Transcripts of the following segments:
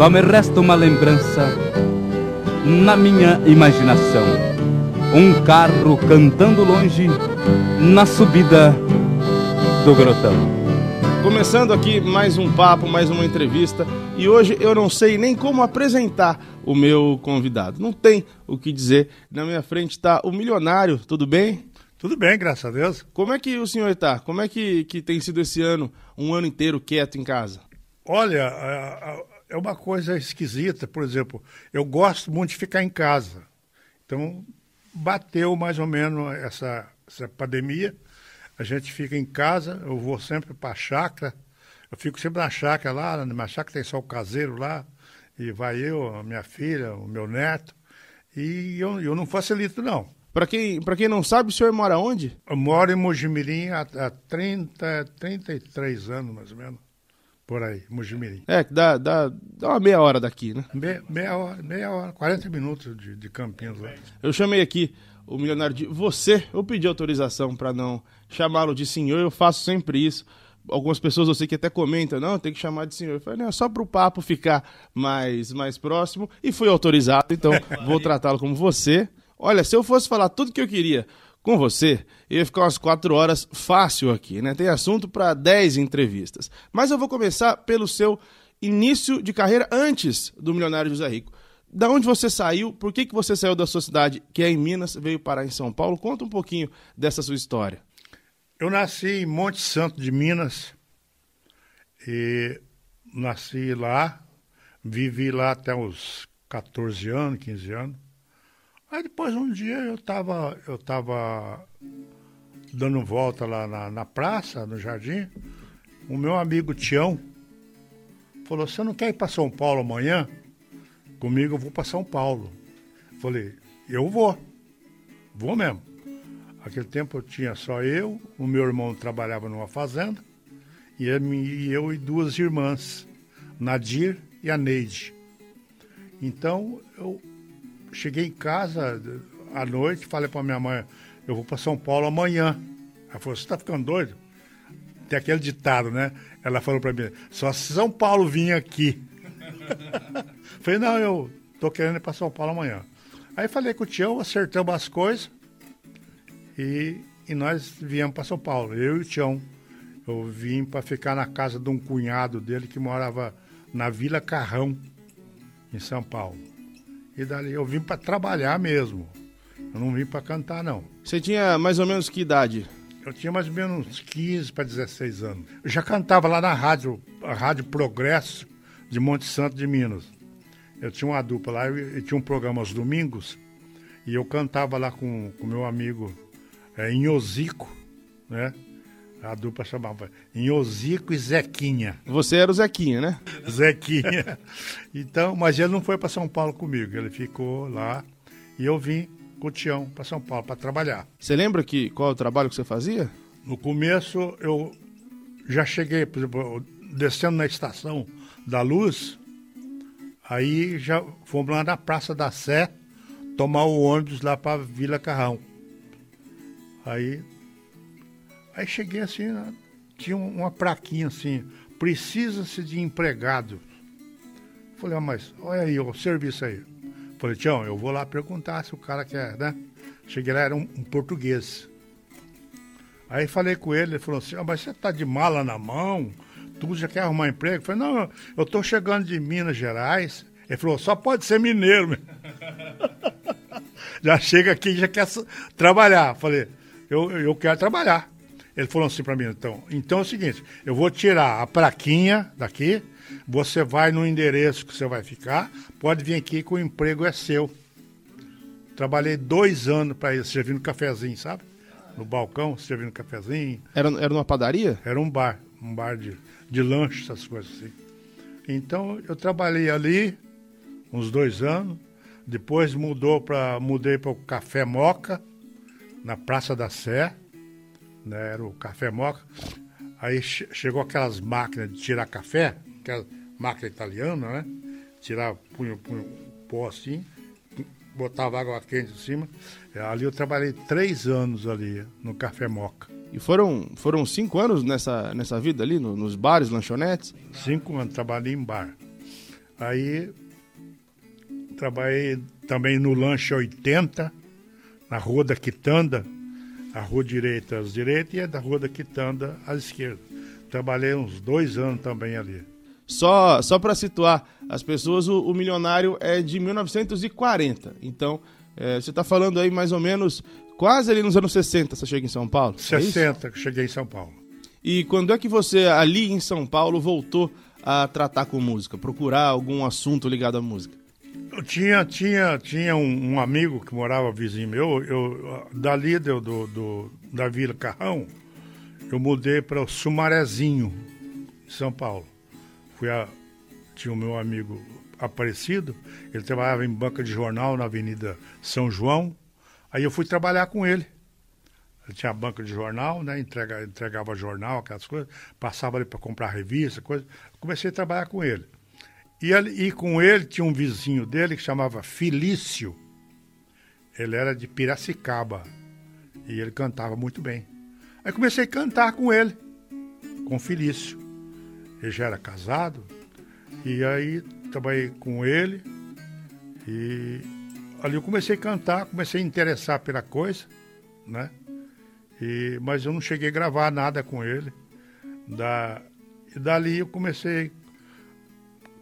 Só me resta uma lembrança na minha imaginação. Um carro cantando longe na subida do grotão. Começando aqui mais um papo, mais uma entrevista. E hoje eu não sei nem como apresentar o meu convidado. Não tem o que dizer. Na minha frente está o milionário, tudo bem? Tudo bem, graças a Deus. Como é que o senhor está? Como é que, que tem sido esse ano, um ano inteiro quieto em casa? Olha, é uma coisa esquisita. Por exemplo, eu gosto muito de ficar em casa. Então, bateu mais ou menos essa, essa pandemia. A gente fica em casa, eu vou sempre para a chácara. Eu fico sempre na chácara lá, na minha chácara tem só o caseiro lá. E vai eu, a minha filha, o meu neto. E eu, eu não facilito, não. Para quem, quem não sabe, o senhor mora onde? Eu moro em Mojimirim há, há 30, 33 anos, mais ou menos. Por aí, Mojimirim. É, dá, dá, dá uma meia hora daqui, né? Me, meia hora, meia hora, 40 minutos de, de Campinas lá. Eu chamei aqui o milionário de você. Eu pedi autorização para não chamá-lo de senhor, eu faço sempre isso. Algumas pessoas eu sei que até comentam, não, tem que chamar de senhor. Eu falei, não, é só para o papo ficar mais, mais próximo. E fui autorizado, então vou tratá-lo como você. Olha, se eu fosse falar tudo que eu queria com você, ia ficar umas quatro horas fácil aqui, né? Tem assunto para dez entrevistas. Mas eu vou começar pelo seu início de carreira antes do Milionário José Rico. Da onde você saiu? Por que, que você saiu da sua cidade, que é em Minas, veio parar em São Paulo? Conta um pouquinho dessa sua história. Eu nasci em Monte Santo de Minas e nasci lá, vivi lá até os 14 anos, 15 anos. Aí depois um dia eu estava eu tava dando volta lá na, na, praça, no jardim, o meu amigo Tião falou, você não quer ir para São Paulo amanhã? Comigo eu vou para São Paulo. Falei, eu vou, vou mesmo. Aquele tempo eu tinha só eu, o meu irmão trabalhava numa fazenda, e eu e duas irmãs, Nadir e a Neide. Então eu cheguei em casa à noite, falei para minha mãe, eu vou para São Paulo amanhã. Ela falou, você está ficando doido? Tem aquele ditado, né? Ela falou para mim, só se São Paulo vir aqui. falei, não, eu tô querendo ir para São Paulo amanhã. Aí falei com o Tião, acertamos as coisas e, e nós viemos para São Paulo, eu e o Tião. Eu vim para ficar na casa de um cunhado dele que morava na Vila Carrão, em São Paulo. E dali eu vim para trabalhar mesmo. Eu não vim para cantar, não. Você tinha mais ou menos que idade? Eu tinha mais ou menos uns 15 para 16 anos. Eu já cantava lá na rádio, a Rádio Progresso de Monte Santo de Minas. Eu tinha uma dupla lá, e tinha um programa aos domingos, e eu cantava lá com o meu amigo é, Inhosico, né? A dupla chamava Inhosico e Zequinha. Você era o Zequinha, né? Zequinha. Então, mas ele não foi para São Paulo comigo, ele ficou lá e eu vim com o Tião para São Paulo para trabalhar. Você lembra que qual é o trabalho que você fazia? No começo eu já cheguei, por exemplo, descendo na estação da Luz, aí já fomos lá na Praça da Sé tomar o ônibus lá para Vila Carrão. Aí Aí cheguei assim, né, tinha uma plaquinha assim, precisa-se de empregado. Falei, ah, mas olha aí o serviço aí. Falei, Tião, eu vou lá perguntar se o cara quer, né? Cheguei lá, era um, um português. Aí falei com ele, ele falou assim, ah, mas você tá de mala na mão, tu já quer arrumar emprego? Falei, não, eu tô chegando de Minas Gerais. Ele falou, só pode ser mineiro. já chega aqui já quer trabalhar. Falei, eu, eu quero trabalhar. Ele falou assim para mim, então, então é o seguinte, eu vou tirar a plaquinha daqui, você vai no endereço que você vai ficar, pode vir aqui que o emprego é seu. Trabalhei dois anos para isso, servindo cafezinho, sabe? No balcão, servindo cafezinho. Era, era numa padaria? Era um bar, um bar de, de lanche, essas coisas assim. Então eu trabalhei ali uns dois anos, depois mudou para mudei para o Café Moca, na Praça da Sé, né, era o Café Moca. Aí che chegou aquelas máquinas de tirar café, aquela máquina italiana, né? Tirar, punha, punha um pó assim, botava água quente em cima. É, ali eu trabalhei três anos ali no Café Moca. E foram, foram cinco anos nessa, nessa vida ali, no, nos bares, lanchonetes? Cinco anos, trabalhei em bar. Aí trabalhei também no Lanche 80, na Rua da Quitanda, a rua direita à direita e a da rua da Quitanda à esquerda. Trabalhei uns dois anos também ali. Só, só para situar as pessoas, o, o, Milionário é de 1940. Então, é, você está falando aí mais ou menos quase ali nos anos 60 você chega em São Paulo? 60 é que cheguei em São Paulo. E quando é que você, ali em São Paulo, voltou a tratar com música, procurar algum assunto ligado à música? Eu tinha, tinha, tinha um, um, amigo que morava vizinho meu, eu, dali do, do, da Vila Carrão, eu mudei para o Sumarezinho, em São Paulo. Fui a, tinha o meu amigo Aparecido, ele trabalhava em banca de jornal na Avenida São João, aí eu fui trabalhar com ele. Ele tinha banca de jornal, né? Entrega, entregava jornal, aquelas coisas, passava ali para comprar revista, coisa. Comecei a trabalhar com ele. E, ele, e com ele tinha um vizinho dele que chamava Felício. Ele era de Piracicaba. E ele cantava muito bem. Aí comecei a cantar com ele, com Felício. Ele já era casado. E aí trabalhei com ele. E ali eu comecei a cantar, comecei a interessar pela coisa, né? E, mas eu não cheguei a gravar nada com ele. Da, e dali eu comecei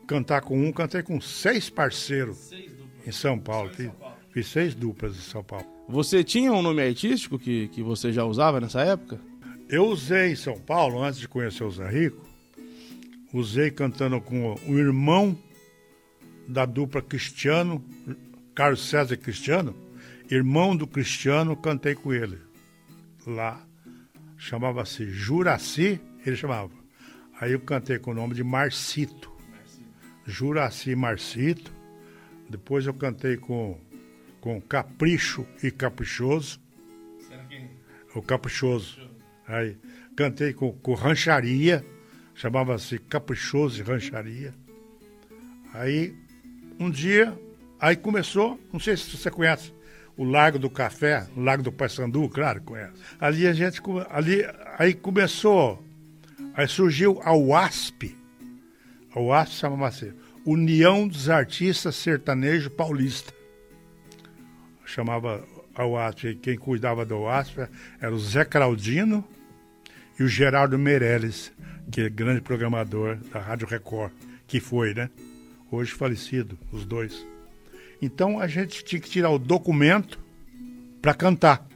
cantar com um, cantei com seis parceiros seis em São Paulo. São Paulo. Fiz seis duplas em São Paulo. Você tinha um nome artístico que, que você já usava nessa época? Eu usei em São Paulo, antes de conhecer o Zé Rico, usei cantando com o irmão da dupla Cristiano, Carlos César Cristiano, irmão do Cristiano, cantei com ele. Lá, chamava-se Juraci, ele chamava. Aí eu cantei com o nome de Marcito. Juraci Marcito. Depois eu cantei com, com Capricho e Caprichoso. O Caprichoso. Aí cantei com, com Rancharia, chamava-se Caprichoso e Rancharia. Aí um dia, aí começou, não sei se você conhece, o Lago do Café, o Lago do Paissandu, claro, conhece. Ali a gente, ali, aí começou, aí surgiu a UASP, a UASP chamava-se União dos Artistas Sertanejo Paulista. Chamava a UASP, quem cuidava da UASP era o Zé Claudino e o Gerardo Meirelles, que é grande programador da Rádio Record, que foi, né? Hoje falecido, os dois. Então a gente tinha que tirar o documento para cantar.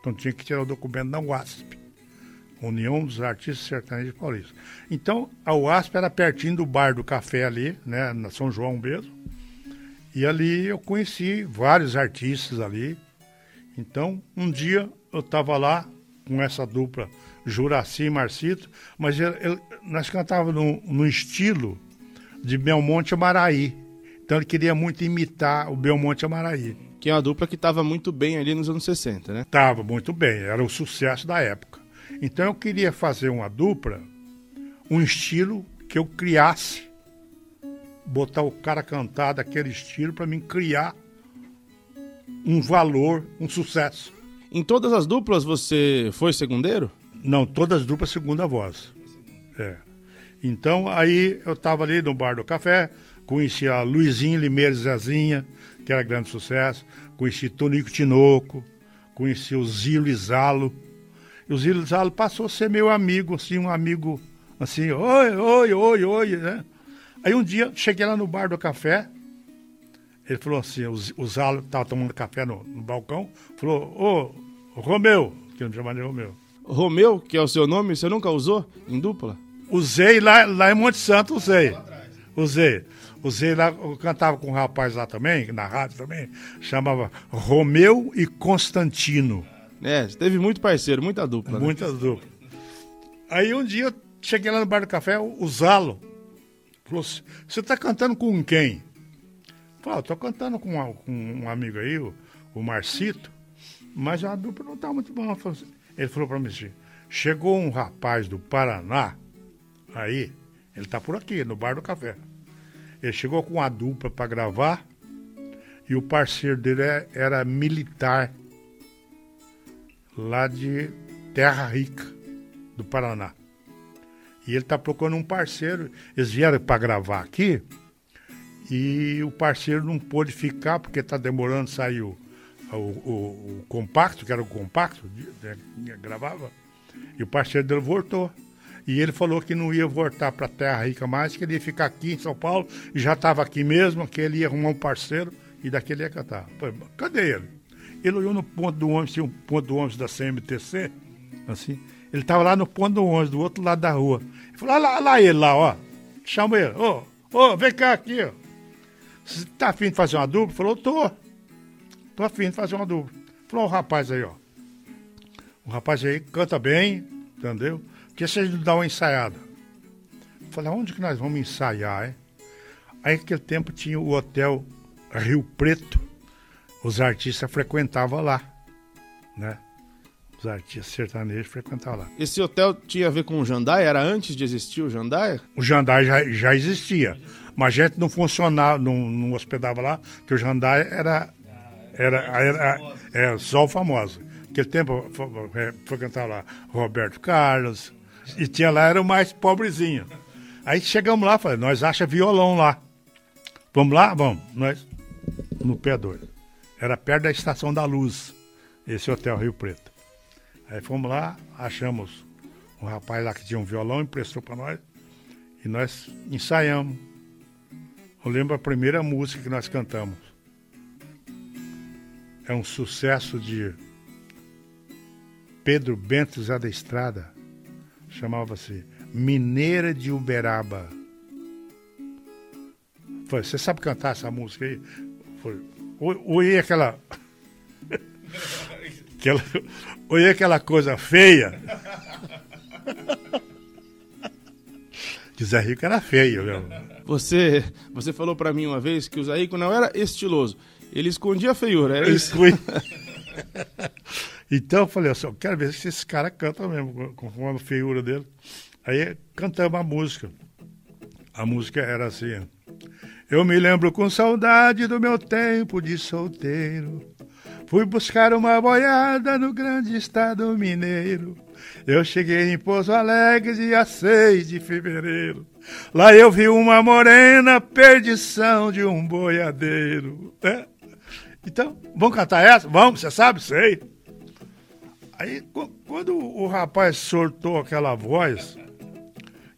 Então tinha que tirar o documento da UASP. União dos Artistas Sertanejos Paulistas. Então, a UASP era pertinho do bar do café ali, né, na São João mesmo. E ali eu conheci vários artistas ali. Então, um dia eu estava lá com essa dupla Juraci e Marcito, mas ele, ele, nós cantávamos no, no, estilo de Belmonte Amaraí. Então ele queria muito imitar o Belmonte Amaraí. Que é uma dupla que estava muito bem ali nos anos 60, né? Estava muito bem, era o sucesso da época. Então eu queria fazer uma dupla, um estilo que eu criasse, botar o cara cantar daquele estilo para mim criar um valor, um sucesso. Em todas as duplas você foi segundeiro? Não, todas as duplas segunda voz. É. Então aí eu estava ali no bar do café, conheci a Luizinho Limeira Zezinha, que era grande sucesso, conheci Tonico Tinoco, conheci o Zilo Isalo, E o Zilzalo passou a ser meu amigo, assim, um amigo, assim, oi, oi, oi, oi, né? Aí um dia, cheguei lá no bar do café, ele falou assim, o, o Zalo estava tomando café no, no, balcão, falou, ô, Romeu, que eu não chamava de Romeu. Romeu, que é o seu nome, você nunca usou em dupla? Usei lá, lá em Monte Santo, usei. Usei. Usei lá, eu cantava com um rapaz lá também, na rádio também, chamava Romeu e Constantino. É, teve muito parceiro, muita dupla. Né? Muita dupla. Aí um dia eu cheguei lá no bar do café, o Zalo falou: Você tá cantando com quem? Falei, tô cantando com, uma, com um amigo aí, o, o Marcito, mas a dupla não tá muito boa. Ele falou para mim assim: chegou um rapaz do Paraná, aí, ele tá por aqui, no bar do café. Ele chegou com a dupla para gravar e o parceiro dele é, era militar lá de Terra Rica, do Paraná. E ele está procurando um parceiro. Eles vieram para gravar aqui e o parceiro não pôde ficar porque está demorando sair o, o, o, o, compacto, que era o compacto, gravava. E o parceiro dele voltou. E ele falou que não ia voltar para Terra Rica mais, que ele ia ficar aqui em São Paulo, e já estava aqui mesmo, que ele ia arrumar um parceiro e daquele ia cantar. Cadê ele? Ele olhou no ponto do ônibus, tinha um ponto do ônibus da CMTC, assim. Ele estava lá no ponto do ônibus, do outro lado da rua. Ele falou, lá, lá ele lá, ó. Chama ele, ô, ô, vem cá aqui, ó. Você tá afim de fazer uma dupla? Falou, tô. Tô afim de fazer uma dupla. Falou, o rapaz aí, ó. O rapaz aí canta bem, entendeu? Porque a gente dá uma ensaiada. Falei, onde que nós vamos ensaiar, hein? Aí naquele tempo tinha o hotel Rio Preto, os artistas frequentavam lá, né? Os artistas sertanejos frequentavam lá. Esse hotel tinha a ver com o Jandai? Era antes de existir o Jandai? O Jandai já, já existia, mas a gente não funcionava, não, não hospedava lá, porque o Jandai era, era, era, era só o famoso. Naquele tempo é, frequentava lá Roberto Carlos, e tinha lá, era o mais pobrezinho. Aí chegamos lá, falei, nós acha violão lá. Vamos lá? Vamos. Nós, no pé doido. Era perto da Estação da Luz, esse hotel Rio Preto. Aí fomos lá, achamos um rapaz lá que tinha um violão, emprestou para nós e nós ensaiamos. Eu lembro a primeira música que nós cantamos. É um sucesso de Pedro Bento Zé da Estrada. Chamava-se Mineira de Uberaba. Você sabe cantar essa música aí? Foi, Olhei aquela. aquela olhei aquela coisa feia. Que Zé Rico era feio, mesmo. Você, você falou para mim uma vez que o Zé Rico não era estiloso. Ele escondia a feiura, era isso? então eu falei assim, eu quero ver se esse cara canta mesmo, com a feiura dele. Aí cantamos a música. A música era assim. Eu me lembro com saudade do meu tempo de solteiro. Fui buscar uma boiada no grande estado mineiro. Eu cheguei em Pouso Alegre dia 6 de fevereiro. Lá eu vi uma morena, perdição de um boiadeiro. É? Então, vamos cantar essa? Vamos, você sabe? Sei. Aí, quando o rapaz soltou aquela voz,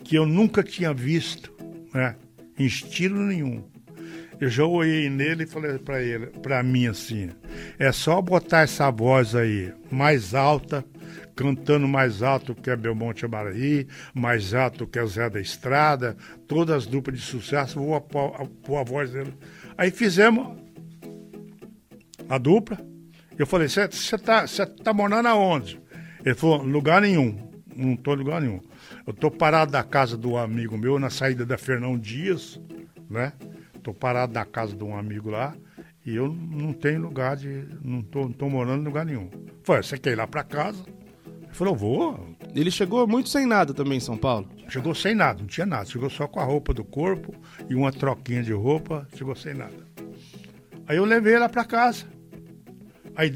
que eu nunca tinha visto, né? Em estilo nenhum. Eu já olhei nele e falei para ele, para mim assim, é só botar essa voz aí mais alta, cantando mais alto que é Belmonte Amaraí, mais alto que é Zé da Estrada, todas as duplas de sucesso, vou pôr a voz dele. Aí fizemos a dupla. Eu falei, você tá, tá morando aonde? Ele falou, lugar nenhum, não tô em lugar nenhum. Eu tô parado da casa do amigo meu, na saída da Fernão Dias, né? Tô parado da casa de um amigo lá e eu não tenho lugar de. Não tô, não tô morando em lugar nenhum. Falei, você quer ir lá pra casa? Ele falou, vou. Ele chegou muito sem nada também em São Paulo? Chegou sem nada, não tinha nada. Chegou só com a roupa do corpo e uma troquinha de roupa, chegou sem nada. Aí eu levei ela pra casa. Aí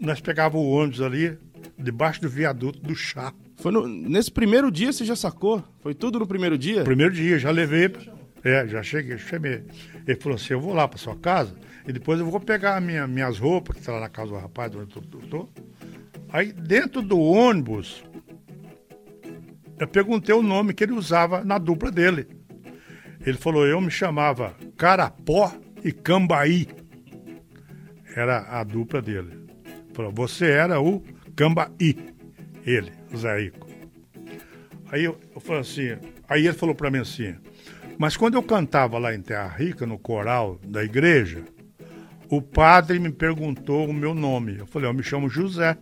nós pegávamos o ônibus ali, debaixo do viaduto do chá. Foi no, nesse primeiro dia você já sacou? Foi tudo no primeiro dia? Primeiro dia, já levei. É, já cheguei, chamei. Ele falou assim: eu vou lá para sua casa e depois eu vou pegar minha, minhas roupas, que está lá na casa do rapaz, onde eu Aí dentro do ônibus, eu perguntei o nome que ele usava na dupla dele. Ele falou, eu me chamava Carapó e Cambaí. Era a dupla dele. Falou, você era o Cambaí. Ele, o Zé Rico. Aí eu, eu falei assim, aí ele falou para mim assim, mas quando eu cantava lá em Terra Rica, no coral da igreja, o padre me perguntou o meu nome. Eu falei, eu me chamo José.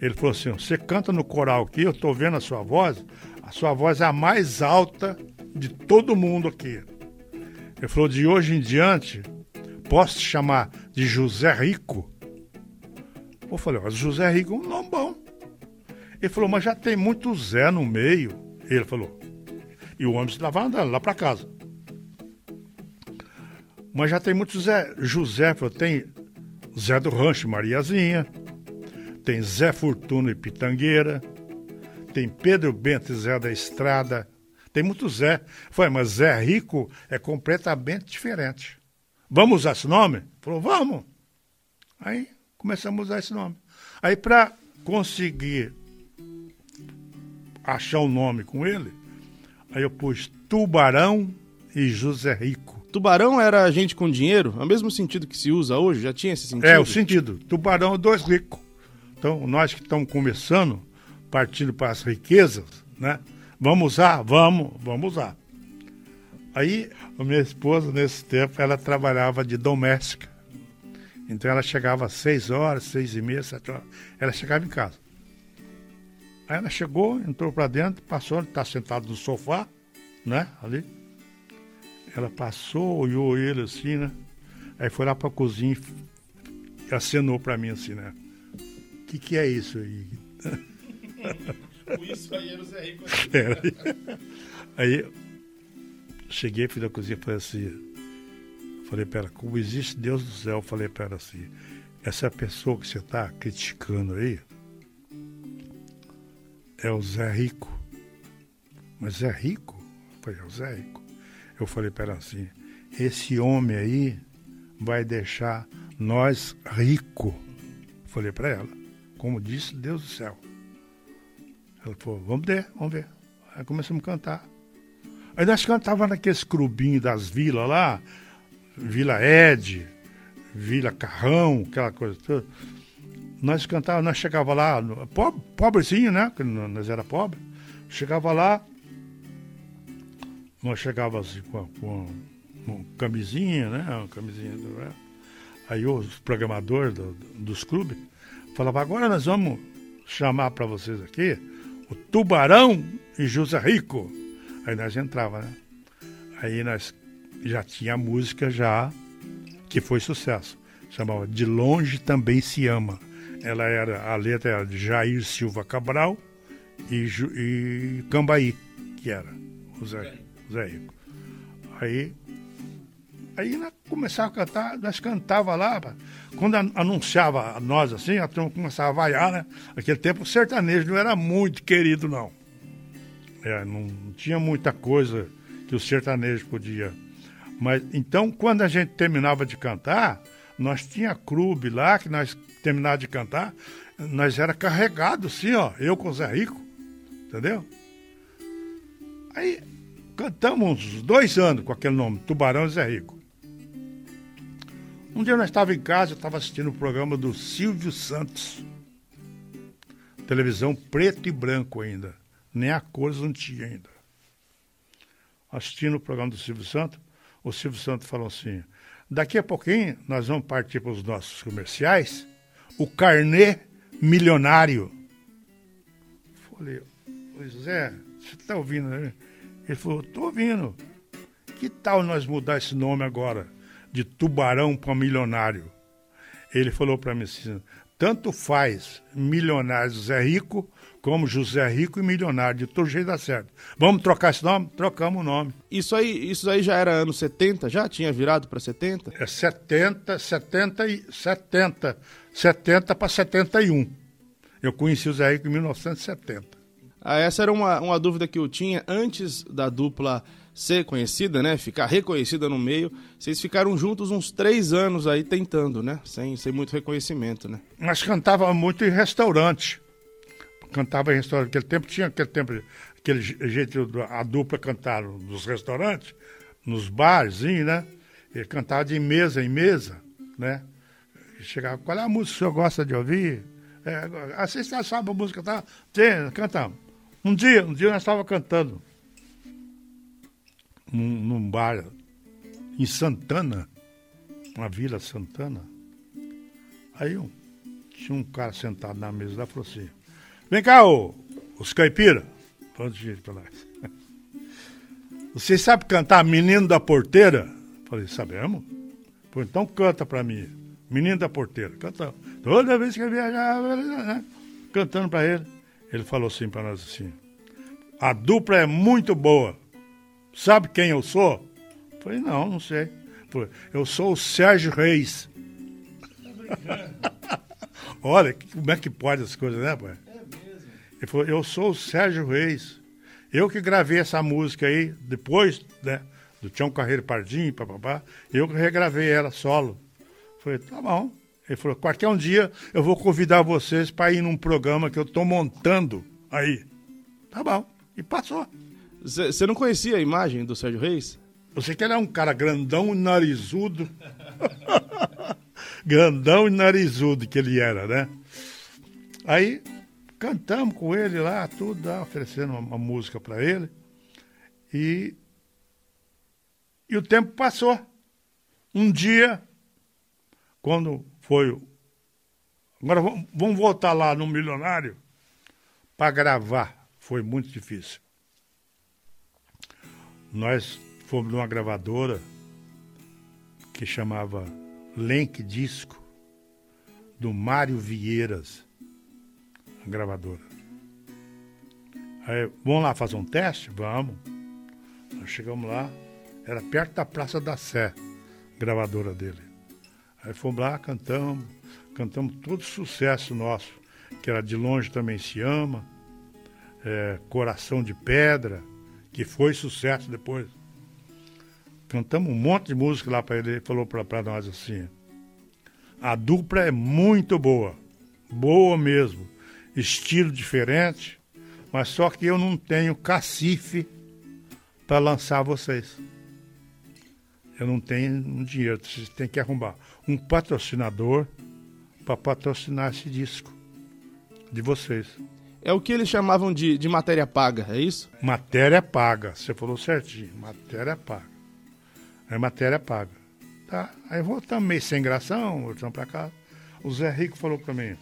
Ele falou assim: Você canta no coral aqui, eu estou vendo a sua voz, a sua voz é a mais alta de todo mundo aqui. Ele falou: De hoje em diante, posso te chamar de José Rico? Eu falei: José Rico é um nome bom. Ele falou: Mas já tem muito Zé no meio. Ele falou: E o homem estava andando lá para casa. Mas já tem muito Zé. José, falou, tem Zé do Rancho Mariazinha tem Zé Fortuna e Pitangueira, tem Pedro Bento e Zé da Estrada, tem muito Zé. Foi, mas Zé Rico é completamente diferente. Vamos usar esse nome? Falou, vamos. Aí começamos a usar esse nome. Aí para conseguir achar o um nome com ele, aí eu pus Tubarão e José Rico. Tubarão era gente com dinheiro? É o mesmo sentido que se usa hoje? Já tinha esse sentido? É, o sentido. Tubarão é dois ricos. Então, nós que estamos começando, partindo para as riquezas, né? Vamos usar? Vamos, vamos usar. Aí, a minha esposa, nesse tempo, ela trabalhava de doméstica. Então, ela chegava às seis horas, seis e meia, sete horas. Ela chegava em casa. Aí ela chegou, entrou para dentro, passou, está sentado no sofá, né? Ali. Ela passou, olhou ele assim, né? Aí foi lá para a cozinha e acenou para mim assim, né? que, que é isso aí? isso aí era o Zé Rico. Aí cheguei, fui na cozinha e falei assim, falei para ela, como existe Deus do céu, falei para ela assim, essa pessoa que você está criticando aí é o Zé Rico. Mas Zé Rico? Foi é o Zé Rico. Eu falei para ela assim, esse homem aí vai deixar nós rico. Falei para ela. Como disse Deus do céu. Ela falou, vamos ver, vamos ver. Aí começamos a cantar. Aí nós cantávamos naqueles clubinhos das vilas lá, Vila Ed, Vila Carrão, aquela coisa toda. Nós cantávamos, nós chegava lá, pobre, pobrezinho, né? Nós era pobre. Chegava lá, nós chegava assim com, com uma camisinha, né? Uma camisinha. Né? Aí os programadores do, dos clubes Falava, agora nós vamos chamar para vocês aqui o Tubarão e José Rico. Aí nós entrava, né? Aí nós já tinha música já que foi sucesso. Chamava De Longe Também Se Ama. Ela era, a letra era de Jair Silva Cabral e, e Cambaí, que era o Zé, o Zé. Aí Aí começava a cantar, nós cantava lá, quando anunciava nós assim, a turma começava a vaiar, né? Naquele tempo o sertanejo não era muito querido, não. É, não tinha muita coisa que o sertanejo podia. Mas então, quando a gente terminava de cantar, nós tinha clube lá, que nós terminava de cantar, nós era carregado assim, ó, eu com o Zé Rico, entendeu? Aí cantamos uns dois anos com aquele nome, Tubarão e Zé Rico. Um dia nós estávamos em casa, eu estava assistindo o programa do Silvio Santos. Televisão preto e branco ainda. Nem a cores não tinha ainda. Assistindo o programa do Silvio Santos, o Silvio Santos falou assim: daqui a pouquinho nós vamos partir para os nossos comerciais. O carnê milionário. Falei, Zé, você está ouvindo, né? Ele falou, estou ouvindo. Que tal nós mudar esse nome agora? de tubarão para milionário. Ele falou para mim assim: tanto faz milionário José Rico como José Rico e milionário, de todo jeito dá certo. Vamos trocar esse nome? Trocamos o nome. Isso aí, isso aí já era anos 70, já tinha virado para 70? É 70, 70 e 70, 70 para 71. Eu conheci o Zé Rico em 1970. Ah, essa era uma, uma dúvida que eu tinha antes da dupla ser conhecida, né? Ficar reconhecida no meio. Vocês ficaram juntos uns três anos aí tentando, né? Sem, sem muito reconhecimento, né? Mas cantava muito em restaurante. Cantava em restaurante. Aquele tempo tinha aquele tempo, aquele jeito, a dupla cantar nos restaurantes, nos barzinhos, né? Ele cantava de mesa em mesa, né? Chegava, qual é a música que o senhor gosta de ouvir? É, você sabe a música, tá? Tem, cantamos. Um dia, um dia nós estávamos cantando num, num bar em Santana, na Vila Santana. Aí um, tinha um cara sentado na mesa e falou assim: Vem cá, ô, os caipira. Falando de jeito pra nós. Vocês sabem cantar Menino da Porteira? Falei, sabemos. Falei, então canta pra mim. Menino da Porteira. Canta. Toda vez que eu viajava, né? cantando pra ele. Ele falou assim pra nós assim: A dupla é muito boa. Sabe quem eu sou? Falei, não, não sei. Falei, eu sou o Sérgio Reis. Olha, como é que pode as coisas, né, pai? É mesmo. Ele falou, eu sou o Sérgio Reis. Eu que gravei essa música aí, depois, né, do Tião Carreiro Pardim, papapá, eu que regravei ela solo. Falei, tá bom. Ele falou, qualquer um dia eu vou convidar vocês para ir num programa que eu tô montando aí. Tá bom. E passou. Você não conhecia a imagem do Sérgio Reis? Eu sei que ele é um cara grandão e narizudo. grandão e narizudo que ele era, né? Aí cantamos com ele lá, tudo, oferecendo uma, uma música para ele. E, e o tempo passou. Um dia, quando foi. Agora vamos voltar lá no Milionário para gravar. Foi muito difícil. Nós fomos numa gravadora que chamava Lenk Disco, do Mário Vieiras, a gravadora. Aí, vamos lá fazer um teste? Vamos. Nós chegamos lá, era perto da Praça da Sé, gravadora dele. Aí fomos lá, cantamos, cantamos todo sucesso nosso, que era De Longe Também Se Ama, é, Coração de Pedra, que foi sucesso depois. Cantamos um monte de música lá para ele, ele falou para nós assim: a dupla é muito boa, boa mesmo, estilo diferente, mas só que eu não tenho cacife para lançar vocês. Eu não tenho dinheiro, vocês têm que arrumar um patrocinador para patrocinar esse disco de vocês. É o que eles chamavam de, de matéria paga, é isso? Matéria paga, você falou certinho, matéria paga. É matéria paga. Tá, aí voltamos meio sem gração, voltamos para casa. O Zé Rico falou para mim,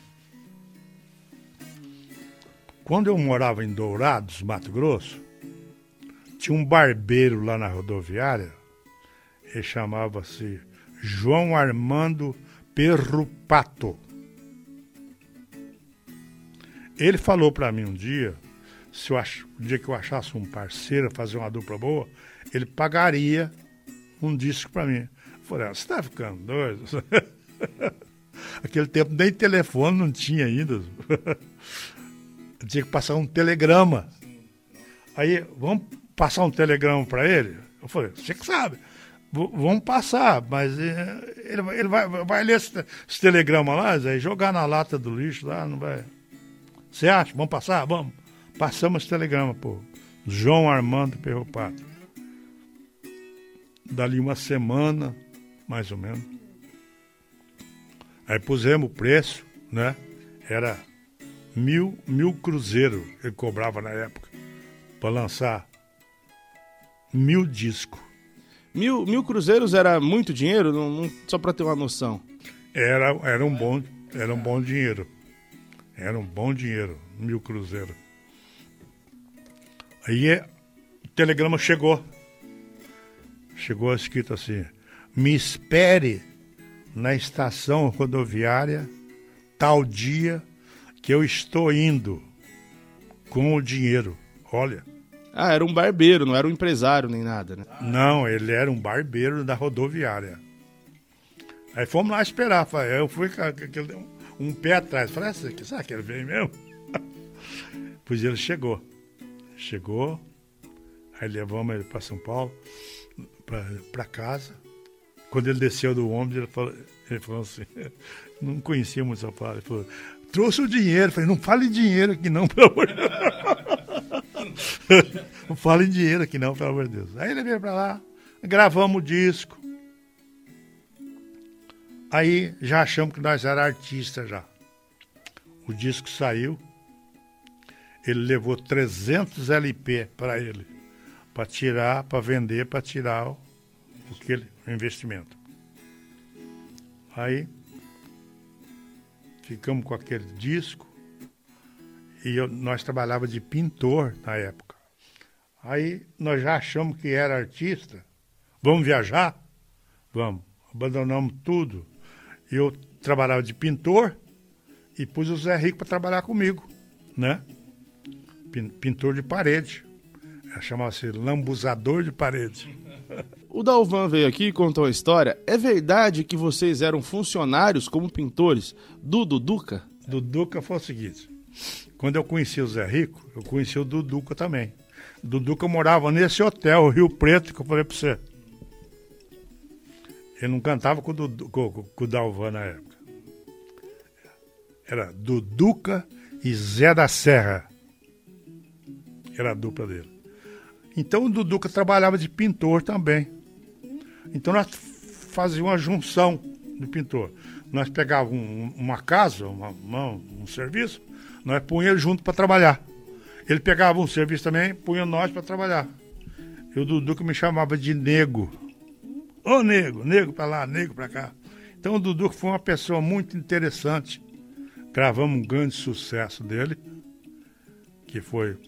quando eu morava em Dourados, Mato Grosso, tinha um barbeiro lá na rodoviária, ele chamava-se João Armando Perrupato. Ele falou para mim um dia, se eu ach, um dia que eu achasse um parceiro, fazer uma dupla boa, ele pagaria um disco para mim. Eu falei, ah, você tá ficando doido? Aquele tempo nem telefone não tinha ainda. Eu tinha que passar um telegrama. Aí, vamos passar um telegrama para ele? Eu falei, você que sabe. V vamos passar, mas eh, ele, ele vai, vai ler esse, esse telegrama lá, Zé, jogar na lata do lixo lá, não vai. Você acha? Vamos passar? Vamos. Passamos esse telegrama, pô. João Armando Perropato. Dali uma semana, mais ou menos. Aí pusemos o preço, né? Era mil, mil cruzeiro ele cobrava na época para lançar mil discos. Mil, mil cruzeiros era muito dinheiro? Não, não, só para ter uma noção. Era, era, um bom, era um bom dinheiro. Era um bom dinheiro, mil cruzeiro. Aí o telegrama chegou. Chegou escrito assim: me espere na estação rodoviária tal dia que eu estou indo com o dinheiro. Olha. Ah, era um barbeiro, não era um empresário nem nada, né? Não, ele era um barbeiro da rodoviária. Aí fomos lá esperar. Eu fui com aquele um pé atrás. Falei, aqui, será que ele vem mesmo? Pois ele chegou. Chegou, aí levamos ele para São Paulo, para casa. Quando ele desceu do ônibus, ele falou, ele falou assim, não conhecia muito São Paulo, ele falou, trouxe o dinheiro. Falei, não fale dinheiro aqui não, pelo amor de Deus. não fale em dinheiro aqui não, pelo amor de Deus. Aí ele veio para lá, gravamos o disco. Aí já achamos que nós era artista já. O disco saiu, ele levou 300 LP para ele, para tirar, para vender, para tirar o, aquele investimento. Aí ficamos com aquele disco e eu, nós trabalhava de pintor na época. Aí nós já achamos que era artista. Vamos viajar? Vamos. Abandonamos tudo. Eu trabalhava de pintor e pus o Zé Rico para trabalhar comigo, né? pintor de parede. Chamava-se lambuzador de parede. O Dalvan veio aqui e contou uma história. É verdade que vocês eram funcionários como pintores do Duduca? Duduca foi o seguinte: quando eu conheci o Zé Rico, eu conheci o Duduca também. O Duduca morava nesse hotel, Rio Preto, que eu falei para você. Ele não cantava com o, Dudu, com, com o Dalvan na época. Era Duduca e Zé da Serra era a dupla dele. Então o Duduca trabalhava de pintor também. Então nós fazíamos uma junção de pintor. Nós pegávamos um, uma casa, uma, uma, um serviço, nós punha ele junto para trabalhar. Ele pegava um serviço também, punha nós para trabalhar. E o Duduca me chamava de nego. Ô nego, nego para lá, nego para cá. Então o Duduca foi uma pessoa muito interessante. Gravamos um grande sucesso dele, que foi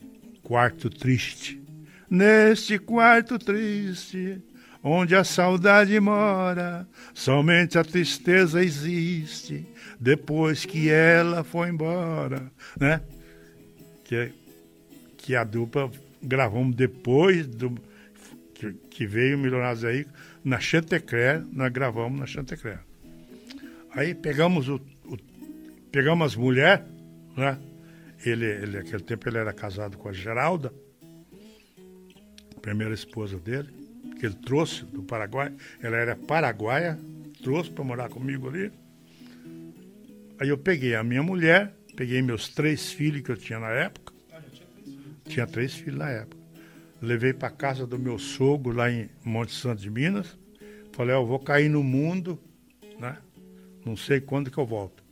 quarto triste. Neste quarto triste, onde a saudade mora, somente a tristeza existe depois que ela foi embora, né? Que, que a dupla gravamos depois do que, que veio Milionários aí na Chantecler, nós gravamos na Chantecler. Aí pegamos o, o pegamos as mulheres, né? Ele, ele, naquele tempo, ele era casado com a Geralda, primeira esposa dele, que ele trouxe do Paraguai. Ela era paraguaia, trouxe para morar comigo ali. Aí eu peguei a minha mulher, peguei meus três filhos que eu tinha na época. tinha três filhos na época. Levei para casa do meu sogro lá em Monte Santo de Minas. Falei, eu vou cair no mundo, né? Não sei quando que eu volto.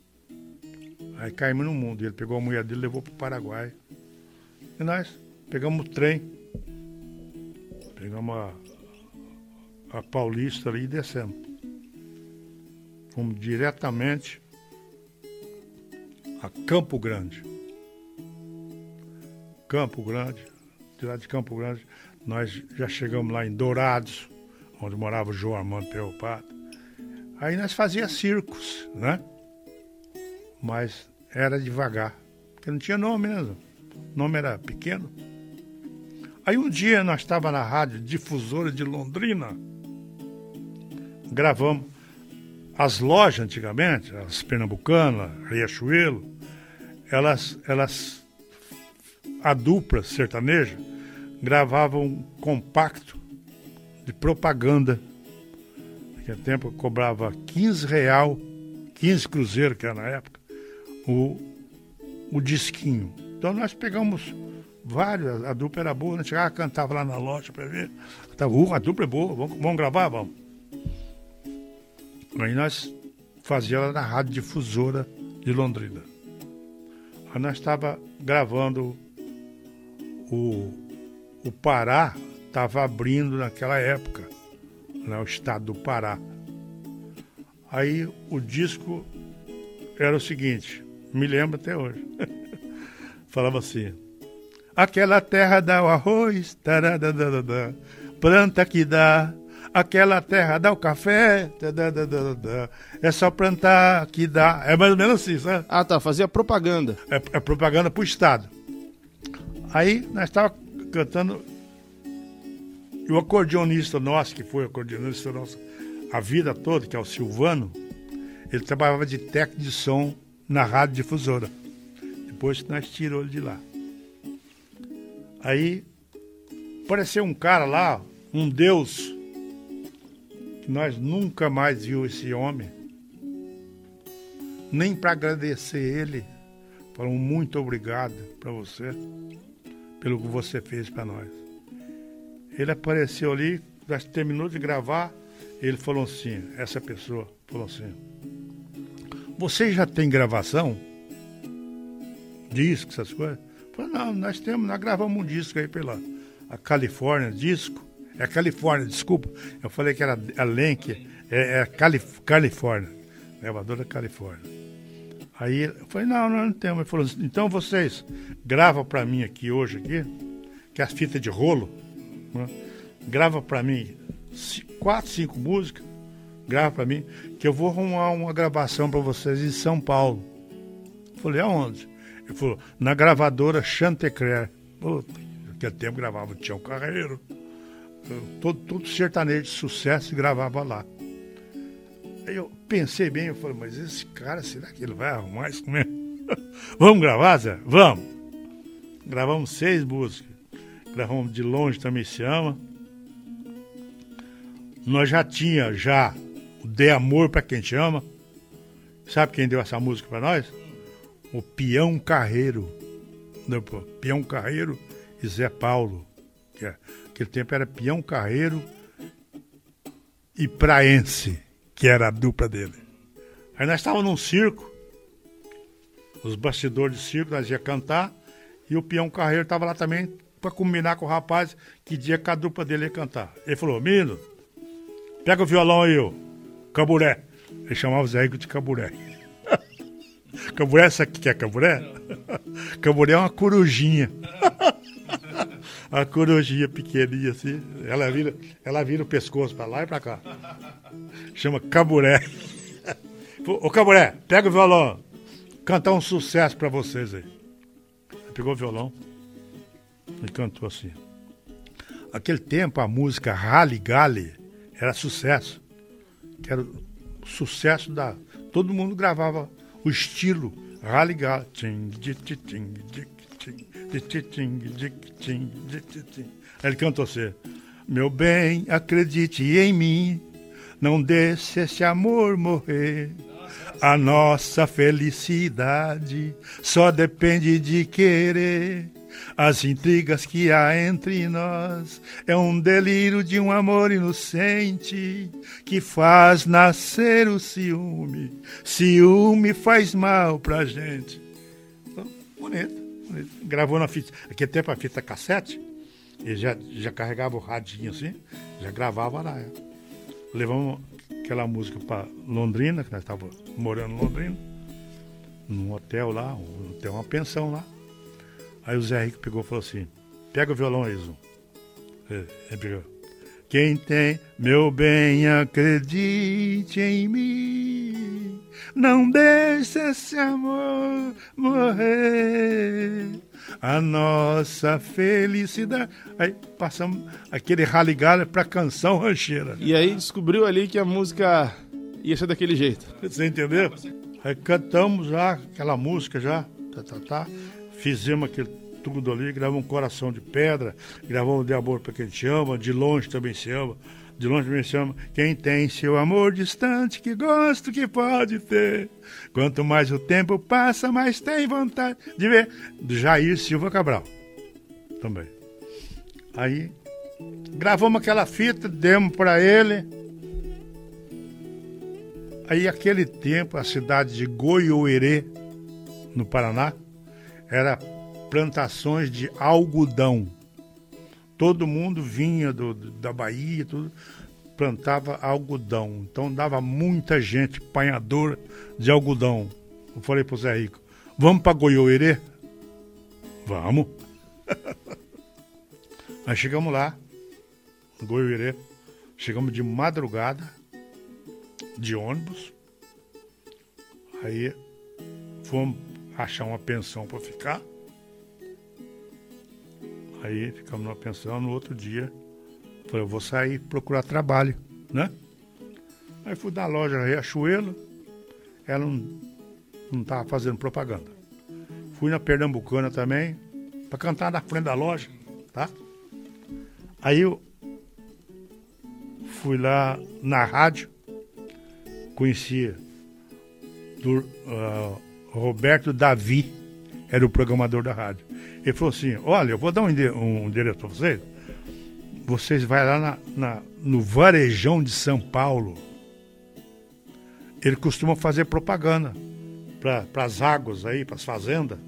Aí caímos no mundo. Ele pegou a mulher dele e levou para o Paraguai. E nós pegamos o trem. Pegamos a, a Paulista ali e descemos. Fomos diretamente a Campo Grande. Campo Grande, cidade de Campo Grande, nós já chegamos lá em Dourados, onde morava o João Armando Preocupado. Aí nós fazia circos, né? mas era devagar, porque não tinha nome, né? O nome era pequeno. Aí um dia nós estávamos na rádio difusora de Londrina, gravamos as lojas antigamente, as pernambucanas, Riachuelo, elas, elas, a dupla sertaneja, gravavam um compacto de propaganda. Naquele tempo cobrava 15 real, 15 cruzeiro que era na época o, o disquinho. Então nós pegamos vários, a dupla era boa, a gente chegava, cantava lá na loja para ver. Tava, uh, a dupla é boa, vamos, vamos gravar? Vamos. Aí nós fazíamos na Rádio Difusora de Londrina. Aí nós estava gravando o, o Pará, estava abrindo naquela época, né, o estado do Pará. Aí o disco era o seguinte, me lembro até hoje. Falava assim: Aquela terra dá o arroz, taradadadada, planta que dá. Aquela terra dá o café, é só plantar que dá. É mais ou menos assim, sabe? Ah, tá, fazia propaganda. É, é propaganda pro Estado. Aí nós estávamos cantando. E o acordeonista nosso, que foi acordeonista nosso a vida toda, que é o Silvano, ele trabalhava de técnico de som na rádio difusora. Depois que nós tirou ele de lá. Aí apareceu um cara lá, um Deus, nós nunca mais viu esse homem, nem para agradecer ele, falou muito obrigado para você pelo que você fez para nós. Ele apareceu ali, nós terminou de gravar, ele falou assim, essa pessoa falou assim, você já tem gravação? Disco, essas coisas? Falei, não, nós temos, nós gravamos um disco aí pela Califórnia, disco. É a Califórnia, desculpa. Eu falei que era a Lenk, é, é a Calif Califórnia, gravadora Califórnia. Aí eu falei, não, não, não temos. Ele falou, então vocês gravam para mim aqui hoje, aqui, que é as fitas de rolo, né? grava para mim quatro, cinco músicas, grava para mim, que eu vou arrumar uma gravação para vocês em São Paulo. Eu falei, aonde? Ele falou, na gravadora Chantecler. Puta, naquele tempo gravava o Tião Carreiro. Todo, todo sertanejo de sucesso gravava lá. Aí eu pensei bem, eu falei, mas esse cara, será que ele vai arrumar isso mesmo? Vamos gravar, Zé? Vamos! Gravamos seis músicas. Gravamos De Longe Também Se Ama. Nós já tinha já o De Amor para Quem Te Ama. Sabe quem deu essa música para nós? O Peão Carreiro. Peão Carreiro e Zé Paulo. Que é, aquele tempo era Peão Carreiro e Praense que era a dupla dele. Aí nós estávamos num circo, os bastidores de circo, nós ia cantar, e o peão carreiro estava lá também para combinar com o rapaz que dia que a dupla dele ia cantar. Ele falou, Mino, pega o violão aí, ô, caburé. Ele chamava o Zé Rico de caburé. caburé, sabe o que é caburé? caburé é uma corujinha. a corujinha pequenininha assim, ela vira, ela vira o pescoço para lá e para cá chama Caburé. Ô Caburé, pega o violão, cantar um sucesso para vocês aí. Pegou o violão e cantou assim. Aquele tempo a música Rally Gale era sucesso. Que era sucesso da. Todo mundo gravava o estilo Rally Gale. Aí ele cantou assim: Meu bem, acredite em mim, não deixe esse amor morrer. A nossa felicidade só depende de querer. As intrigas que há entre nós é um delírio de um amor inocente que faz nascer o ciúme. Ciúme faz mal pra gente. Então, bonito. Gravou na fita. Aqui até pra fita cassete. Ele já, já carregava o radinho assim, já gravava lá levamos aquela música para Londrina, que nós estávamos morando em Londrina, num hotel lá, um hotel, uma pensão lá. Aí o Zé Rico pegou e falou assim: pega o violão aí. Ele pegou. Quem tem meu bem, acredite em mim. Não deixe esse amor morrer a nossa felicidade. Aí passamos aquele raligalho para canção rancheira. E aí descobriu ali que a música ia ser daquele jeito. Você entendeu? Aí cantamos já aquela música já, tá, tá, tá. Fizemos aquele tudo ali, gravamos um Coração de Pedra, gravamos De Amor para Quem Te Ama, De Longe Também Se Ama de longe me chama. Quem tem seu amor distante, que gosto que pode ter. Quanto mais o tempo passa, mais tem vontade de ver. Jair Silva Cabral. Também. Aí, gravamos aquela fita, demos para ele. Aí, aquele tempo, a cidade de Goiôerê, no Paraná, era plantações de algodão todo mundo vinha do, da Bahia, tudo, plantava algodão. Então dava muita gente, panhadora de algodão. Eu falei pro Zé Rico, vamos para Goiôerê? Vamos. Nós chegamos lá, Goiôerê, chegamos de madrugada, de ônibus. Aí fomos achar uma pensão para ficar. Aí ficamos numa pensão, no outro dia, falei, eu vou sair procurar trabalho, né? Aí fui na loja Riachuelo, ela não estava fazendo propaganda. Fui na Pernambucana também, para cantar na frente da loja. tá? Aí eu fui lá na rádio, conhecia do uh, Roberto Davi, era o programador da rádio. Ele falou assim: Olha, eu vou dar um, um para vocês. Vocês vão lá na, na, no Varejão de São Paulo. Ele costuma fazer propaganda para as águas aí, para as fazendas.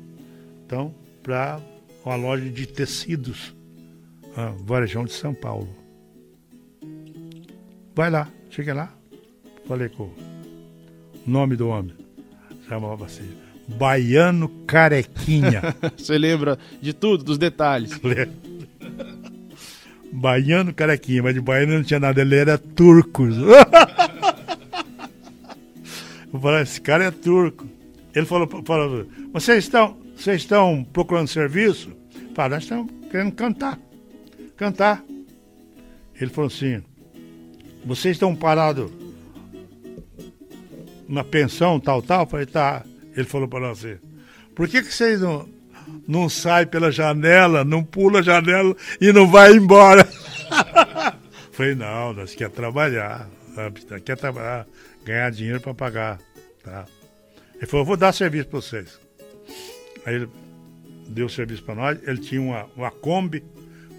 Então, para uma loja de tecidos, ah, Varejão de São Paulo. Vai lá, cheguei lá, falei com o nome do homem. Chamava assim, Baiano Carequinha. Você lembra de tudo, dos detalhes? Baiano Carequinha, mas de baiano não tinha nada, ele era turco. Eu falei, esse cara é turco. Ele falou, falou vocês estão, vocês estão procurando serviço? Falei, nós estamos querendo cantar. Cantar. Ele falou assim, vocês estão parados na pensão, tal, tal? Eu falei, tá. Ele falou para nós assim, por que, que vocês não, não saem pela janela, não pula a janela e não vai embora? falei, não, nós quer trabalhar, quer trabalhar, ganhar dinheiro para pagar, tá? Ele falou, vou dar serviço para vocês. Aí ele deu serviço para nós, ele tinha uma, uma Kombi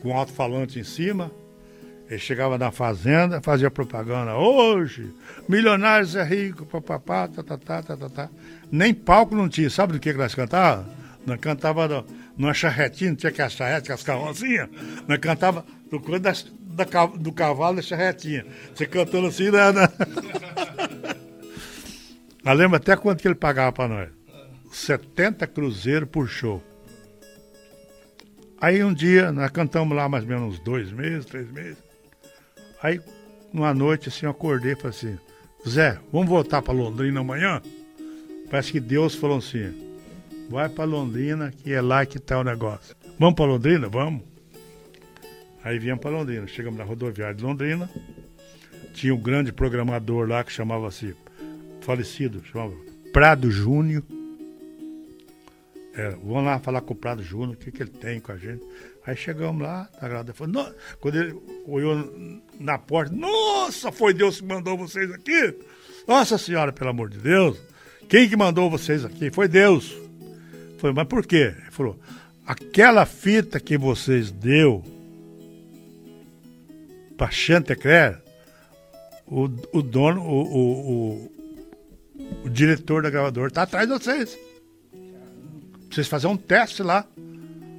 com alto-falante em cima, ele chegava na fazenda, fazia propaganda. Hoje, milionários é rico, papapá, tá, tá, tá, tá, tá. Nem palco não tinha. Sabe do que, que nós cantávamos? Nós cantava numa charretinha, não tinha que a charrete, com as carrocinhas. Nós cantava do, da, da, do cavalo da charretinha. Você cantando assim, né? né? Eu lembro até quanto que ele pagava para nós. 70 cruzeiros por show. Aí um dia, nós cantamos lá mais ou menos dois meses, três meses. Aí, numa noite, assim, eu acordei e falei assim, Zé, vamos voltar para Londrina amanhã? Parece que Deus falou assim, vai para Londrina, que é lá que está o negócio. Vamos para Londrina? Vamos. Aí viemos para Londrina, chegamos na rodoviária de Londrina, tinha um grande programador lá que chamava-se, falecido, chamava Prado Júnior. É, vamos lá falar com o Prado Júnior, o que, que ele tem com a gente. Aí chegamos lá, tá falou, quando ele olhou na porta, nossa, foi Deus que mandou vocês aqui? Nossa Senhora, pelo amor de Deus, quem que mandou vocês aqui? Foi Deus. Foi, mas por quê? Ele falou, aquela fita que vocês deu para Chantecler, o, o dono, o, o, o, o diretor da gravadora está atrás de vocês. Vocês fazer um teste lá.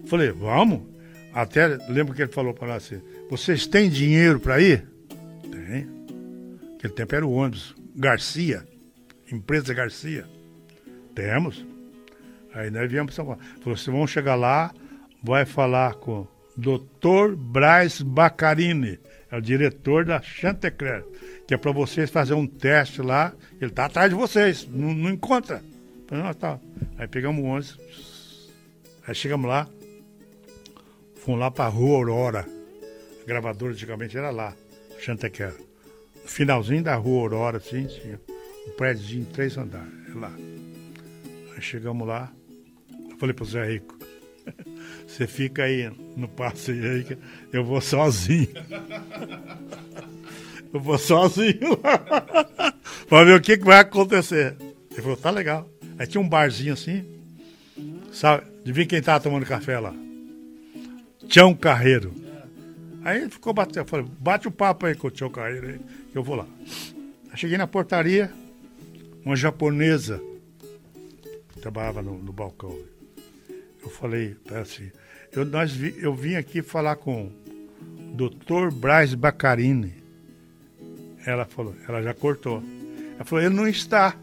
Falei, vamos. Até lembro que ele falou para nós assim: vocês têm dinheiro para ir? Tem. Aquele tempo era o ônibus. Garcia, empresa Garcia. Temos. Aí nós viemos para São Paulo. Falou: vocês vão chegar lá, vai falar com o doutor Braz Bacarini, é o diretor da Chantecler, que é para vocês fazer um teste lá. Ele está atrás de vocês, não, não encontra. Falei, tá. Aí pegamos o ônibus, aí chegamos lá, Fomos lá para a Rua Aurora. A gravadora antigamente era lá, Chantequera. Finalzinho da Rua Aurora, assim, tinha um prédio de três andares. É lá. Aí chegamos lá, eu falei pro Zé Rico, você fica aí no passeio aí que eu vou sozinho. Eu vou sozinho lá pra ver o que, que vai acontecer. Ele falou, tá legal. Aí tinha um barzinho assim, sabe? Adivinha quem tava tomando café lá? Tião Carreiro. Aí ele ficou batendo. Eu falei, bate o papo aí com o Tião Carreiro aí, que eu vou lá. Eu cheguei na portaria, uma japonesa trabalhava no, no balcão. Eu falei, assim, eu, nós vi, eu vim aqui falar com o Dr. Braz Bacarini. Ela falou, ela já cortou. Ela falou, ele não está.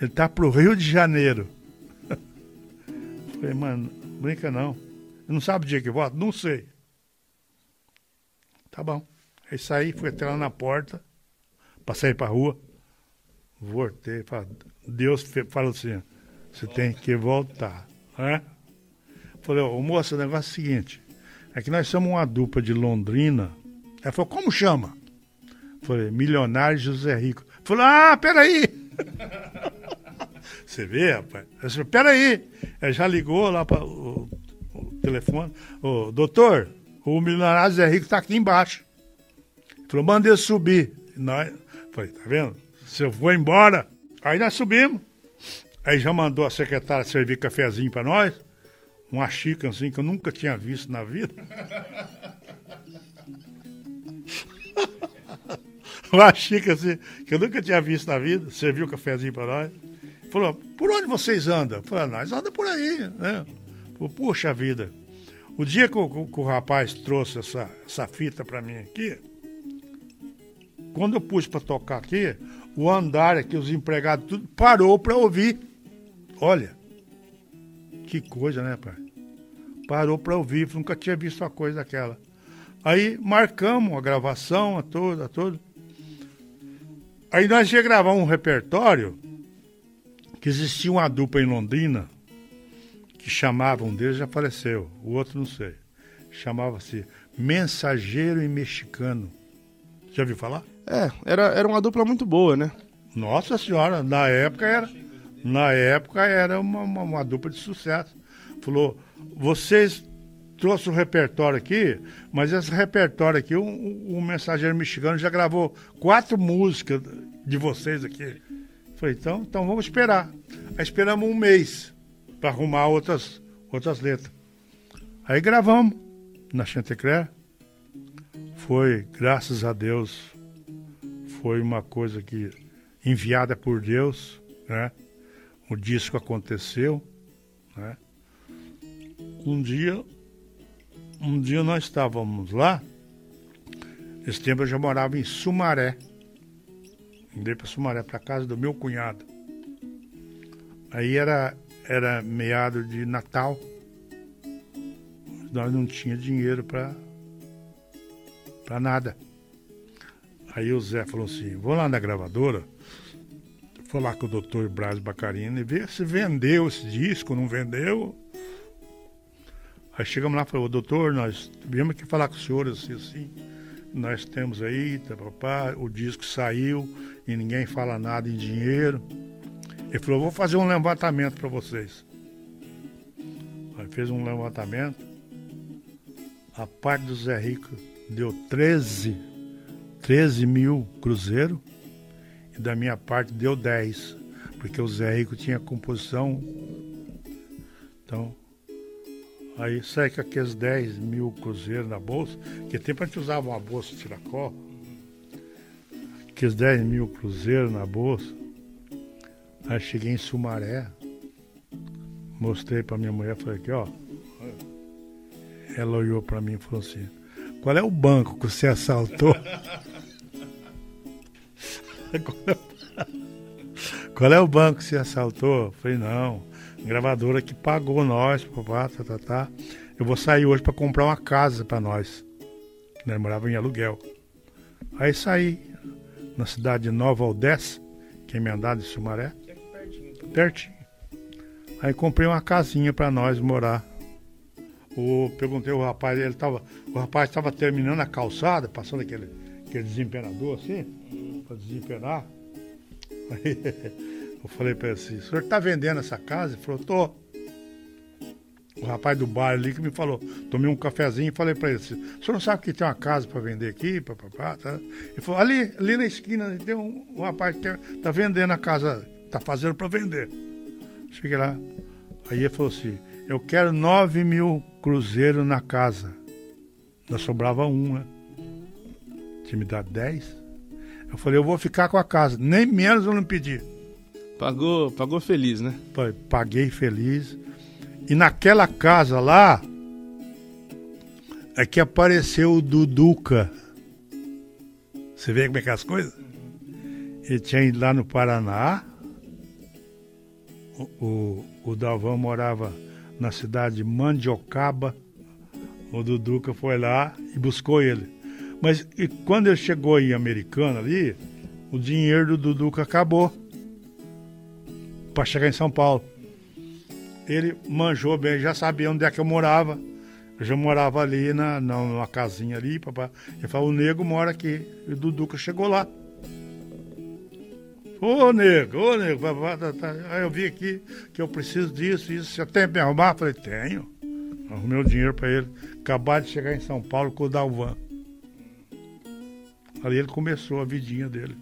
Ele está pro Rio de Janeiro. Eu falei, mano, brinca não. Não sabe o dia que volta? Não sei. Tá bom. Aí saí, fui até lá na porta, passei pra rua, voltei, Deus falou assim, você tem que voltar. Né? Falei, ô moça, o negócio é o seguinte, é que nós somos uma dupla de Londrina. Ela falou, como chama? Falei, Milionário José Rico. Falei, ah, peraí! Você vê, rapaz? Ela falou, peraí! Ela já ligou lá para telefone. Ô, doutor, o milionário Zé Rico tá aqui embaixo. Ele falou, manda ele subir. Nós, falei, tá vendo? Se eu vou embora. Aí nós subimos. Aí já mandou a secretária servir cafezinho para nós. Uma xícara assim que eu nunca tinha visto na vida. uma xícara assim que eu nunca tinha visto na vida. Serviu o cafezinho para nós. Falou, por onde vocês andam? Falei, nós andamos por aí, né? Puxa vida. O dia que o, que o rapaz trouxe essa, essa fita para mim aqui, quando eu pus para tocar aqui, o andar aqui, os empregados, tudo parou para ouvir. Olha, que coisa, né, pai? Parou para ouvir, nunca tinha visto uma coisa daquela. Aí marcamos a gravação, a toda, a toda. Aí nós ia gravar um repertório que existia uma dupla em Londrina que chamava, um deles já faleceu, o outro não sei. Chamava-se Mensageiro e Mexicano. Já ouviu falar? É, era, era uma dupla muito boa, né? Nossa senhora, na época era, na época era uma, uma, uma dupla de sucesso. Falou, vocês trouxeram um repertório aqui, mas esse repertório aqui, o, o, o mensageiro mexicano já gravou quatro músicas de vocês aqui. Falei, então, então vamos esperar. Aí esperamos um mês para arrumar outras, outras letras. Aí gravamos na Chantecler. Foi, graças a Deus, foi uma coisa que enviada por Deus, né? O disco aconteceu, né? Um dia, um dia nós estávamos lá. Esse tempo eu já morava em Sumaré. Mudei para Sumaré, para casa do meu cunhado. Aí era, era meado de Natal. Nós não tinha dinheiro para para nada. Aí o Zé falou assim: vou lá na gravadora, falar com o doutor Braz Bacarina e ver se vendeu esse disco, não vendeu. Aí chegamos lá e falou: doutor, nós viemos aqui falar com o senhor assim, assim. Nós temos aí, tá, papá, o disco saiu e ninguém fala nada em dinheiro. Ele falou: vou fazer um levantamento para vocês. Aí fez um levantamento. A parte do Zé Rico deu 13, 13 mil cruzeiro e da minha parte deu 10, porque o Zé Rico tinha composição. Então, aí sai com aqueles 10 mil cruzeiros na bolsa, que tempo a gente usava uma bolsa de tiracó, aqueles 10 mil cruzeiros na bolsa. Aí cheguei em Sumaré, mostrei para minha mulher, falei aqui, ó. Ela olhou para mim e falou assim: Qual é o banco que você assaltou? Qual é o banco que você assaltou? Eu falei: Não, gravadora que pagou nós, papá, tá, tá, tá. Eu vou sair hoje para comprar uma casa para nós. Nós morava em aluguel. Aí saí na cidade de Nova Odessa, que é emendada de Sumaré. Pertinho. Aí comprei uma casinha para nós morar. O, perguntei ao rapaz, ele tava, o rapaz estava terminando a calçada, passando aquele, aquele desempenador assim, para desempenar. Aí eu falei para ele assim, o senhor está vendendo essa casa? Ele falou, tô. O rapaz do bar ali que me falou, tomei um cafezinho e falei para ele assim, o senhor não sabe que tem uma casa para vender aqui? Pá, pá, pá, tá? Ele falou, ali, ali na esquina tem um, um rapaz que está vendendo a casa, está fazendo para vender. Cheguei lá, aí ele falou assim, eu quero 9 mil cruzeiros na casa. Ainda sobrava um, né? Tinha me dado 10. Eu falei, eu vou ficar com a casa. Nem menos eu não pedi. Pagou, pagou feliz, né? Paguei feliz. E naquela casa lá é que apareceu o Duduca. Você vê como é que é as coisas? Ele tinha ido lá no Paraná. O, o, Dalvão morava na cidade de Mandiocaba. O Duduca foi lá e buscou ele. Mas e quando ele chegou em Americana ali, o dinheiro do Duduca acabou para chegar em São Paulo. Ele manjou bem, já sabia onde é que eu morava. Eu já morava ali na, na, numa casinha ali, papai. Ele falou, o nego mora aqui. E o Duduca chegou lá. Ô nego, ô nego, aí eu vi aqui que eu preciso disso, isso. Você tem me arrumar? Falei, tenho. Arrumei o dinheiro para ele. Acabar de chegar em São Paulo com o Dalvan. Ali ele começou a vidinha dele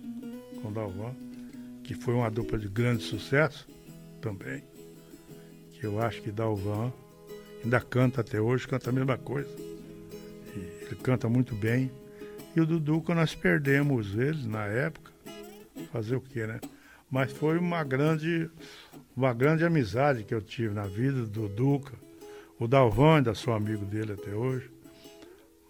com o Dalvan, que foi uma dupla de grande sucesso também. Que eu acho que Dalvan ainda canta até hoje, canta a mesma coisa. E ele canta muito bem. E o Dudu, que nós perdemos eles na época, fazer o quê, né? Mas foi uma grande, uma grande amizade que eu tive na vida do Duca. O Dalvan ainda sou amigo dele até hoje.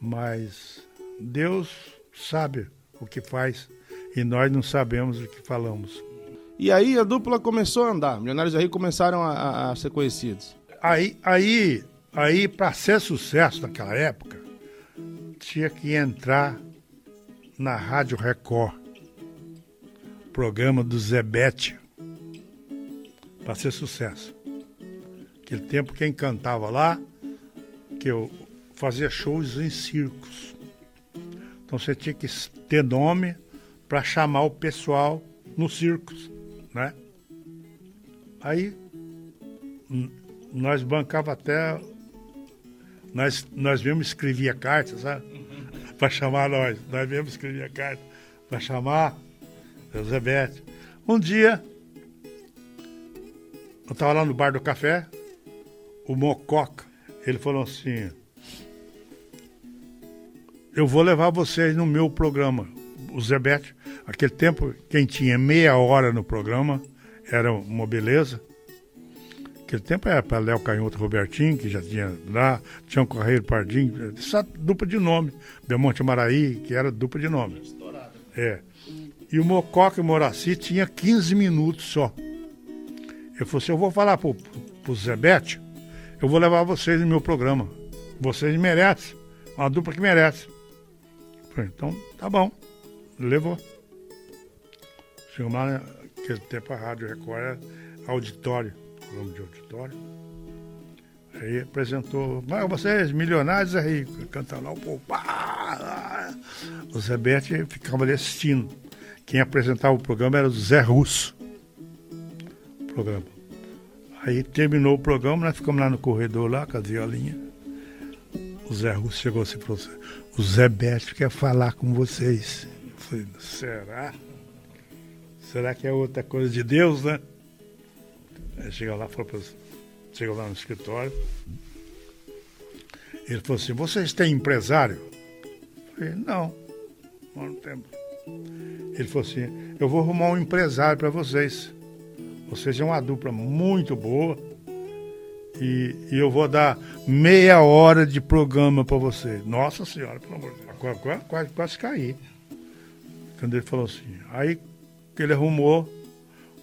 Mas Deus sabe o que faz e nós não sabemos o que falamos. E aí a dupla começou a andar. Milionários aí começaram a, a, ser conhecidos. Aí, aí, aí para ser sucesso naquela época, tinha que entrar na Rádio Record, programa do Zebete, para ser sucesso. Aquele tempo quem cantava lá, que eu fazia shows em circos. Então você tinha que ter nome para chamar o pessoal nos circos, né? Aí nós bancava até nós nós mesmo escrevia cartas, sabe? para chamar nós. Nós mesmo escrevia carta para chamar Elizabeth. Um dia eu estava lá no bar do café, o Mococa, ele falou assim: Eu vou levar vocês no meu programa. O Zebete, aquele tempo, quem tinha meia hora no programa era uma beleza. Aquele tempo era para Léo Canhoto Robertinho, que já tinha lá, tinha um Correio Pardinho, essa dupla de nome. Belmonte Maraí, que era dupla de nome. É. E o Mococa e o Moraci tinha 15 minutos só. Eu falei assim, eu vou falar pro, pro Zebete, eu vou levar vocês no meu programa. Vocês merecem. Uma dupla que merece. falei, então, tá bom. Levou. Chegamos lá, naquele tempo a Rádio Record era auditório, programa de auditório. Aí apresentou, mas vocês, milionários rico, cantando lá, o povo, O Zebete ficava ali assistindo. Quem apresentava o programa era o Zé Russo. O programa. Aí terminou o programa, nós ficamos lá no corredor, lá com a violinha. O Zé Russo chegou assim e falou assim, o Zé Bete quer falar com vocês. Eu falei, será? Será que é outra coisa de Deus, né? Aí chegou lá, falou chegou lá no escritório. Ele falou assim, vocês têm empresário? Eu falei, não, não temos. Ele falou assim, eu vou arrumar um empresário para vocês. Vocês são uma dupla muito boa. E, e, eu vou dar meia hora de programa para vocês. Nossa Senhora, pelo amor de Deus. Quase, quase, quase, quase caí. Quando ele falou assim. Aí ele arrumou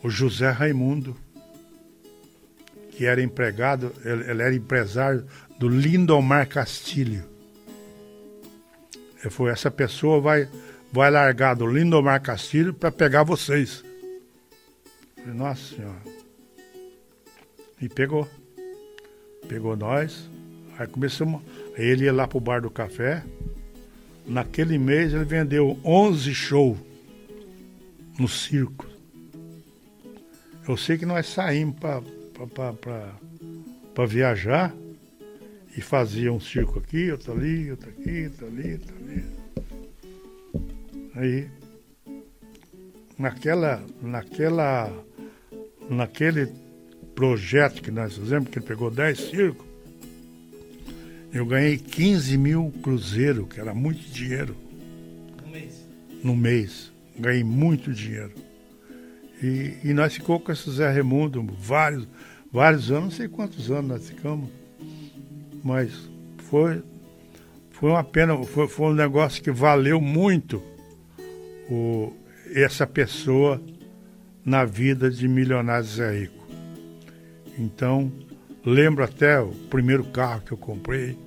o José Raimundo, que era empregado, ele, ele era empresário do Lindomar Castilho. Ele falou, essa pessoa vai, vai largar do Lindomar Castilho para pegar vocês. Falei, Nossa Senhora. E pegou. Pegou nós. Aí começamos. Ele ia lá pro bar do café. Naquele mês ele vendeu 11 shows no circo. Eu sei que nós saímos para viajar e fazia um circo aqui, outro ali, outro aqui, outro ali, outro ali. Aí, naquela, naquela naquele projeto que nós fizemos, que ele pegou 10 circos, eu ganhei 15 mil cruzeiros, que era muito dinheiro. No mês? No mês. Ganhei muito dinheiro. E, e nós ficamos com esse Zé Raimundo vários, vários anos, não sei quantos anos nós ficamos. Mas foi, foi uma pena, foi, foi um negócio que valeu muito o, essa pessoa na vida de milionários Zé Rico. Então, lembro até o primeiro carro que eu comprei,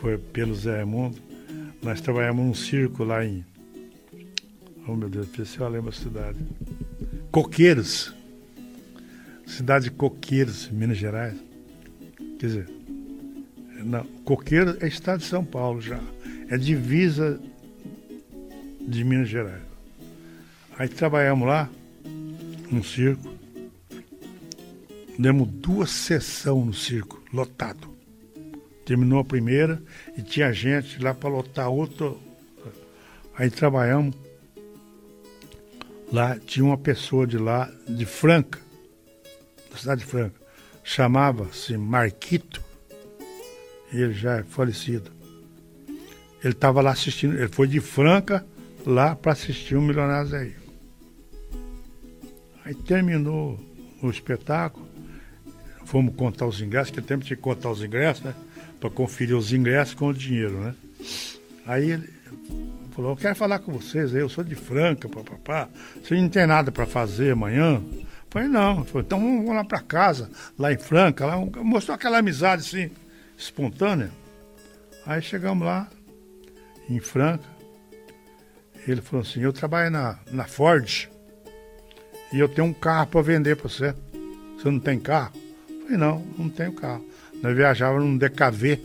foi pelo Zé Raimundo. Nós trabalhamos num circo lá em. Oh meu Deus, se eu lembro a cidade. Coqueiros. Cidade de Coqueiros, Minas Gerais. Quer dizer, não, Coqueiros é estado de São Paulo já. É divisa de Minas Gerais. Aí trabalhamos lá, no circo. Demos duas sessões no circo, lotado. Terminou a primeira e tinha gente lá para lotar outra. Aí trabalhamos. Lá tinha uma pessoa de lá, de Franca, da cidade de Franca, chamava-se Marquito, ele já é falecido. Ele estava lá assistindo, ele foi de Franca lá para assistir o Milionário Zé Rico. Aí terminou o espetáculo, fomos contar os ingressos, que tempo que contar os ingressos, né? Para conferir os ingressos com o dinheiro, né? Aí ele falou, eu quero falar com vocês aí, eu sou de Franca, papapá. Você não tem nada para fazer amanhã? Eu falei, não. Falei, então vamos lá para casa, lá em Franca. Lá, mostrou aquela amizade assim, espontânea. Aí chegamos lá, em Franca. Ele falou assim, eu trabalho na, na Ford e eu tenho um carro para vender para você. Você não tem carro? Eu falei, não, não tenho carro. Nós viajávamos num DKV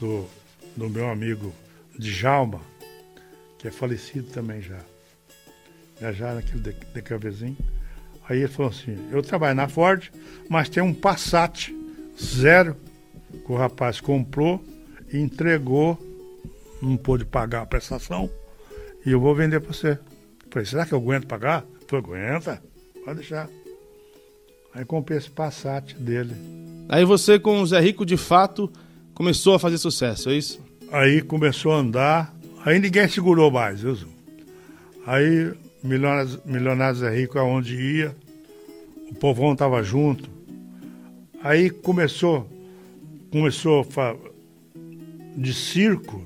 do, do meu amigo Djalma, que é falecido também já. Viajar naquele DKVzinho. Aí ele falou assim, eu trabalho na Ford, mas tem um Passat zero que o rapaz comprou e entregou, não pôde pagar a prestação, e eu vou vender para você. Falei, será que eu aguento pagar? Falei, aguenta, pode deixar. Aí comprei esse Passat dele. Aí você, com o Zé Rico, de fato, começou a fazer sucesso, é isso? Aí começou a andar, aí ninguém segurou mais, viu? Aí, Milionários, Milionários é Rico, aonde ia, o povão estava junto. Aí começou, começou de circo,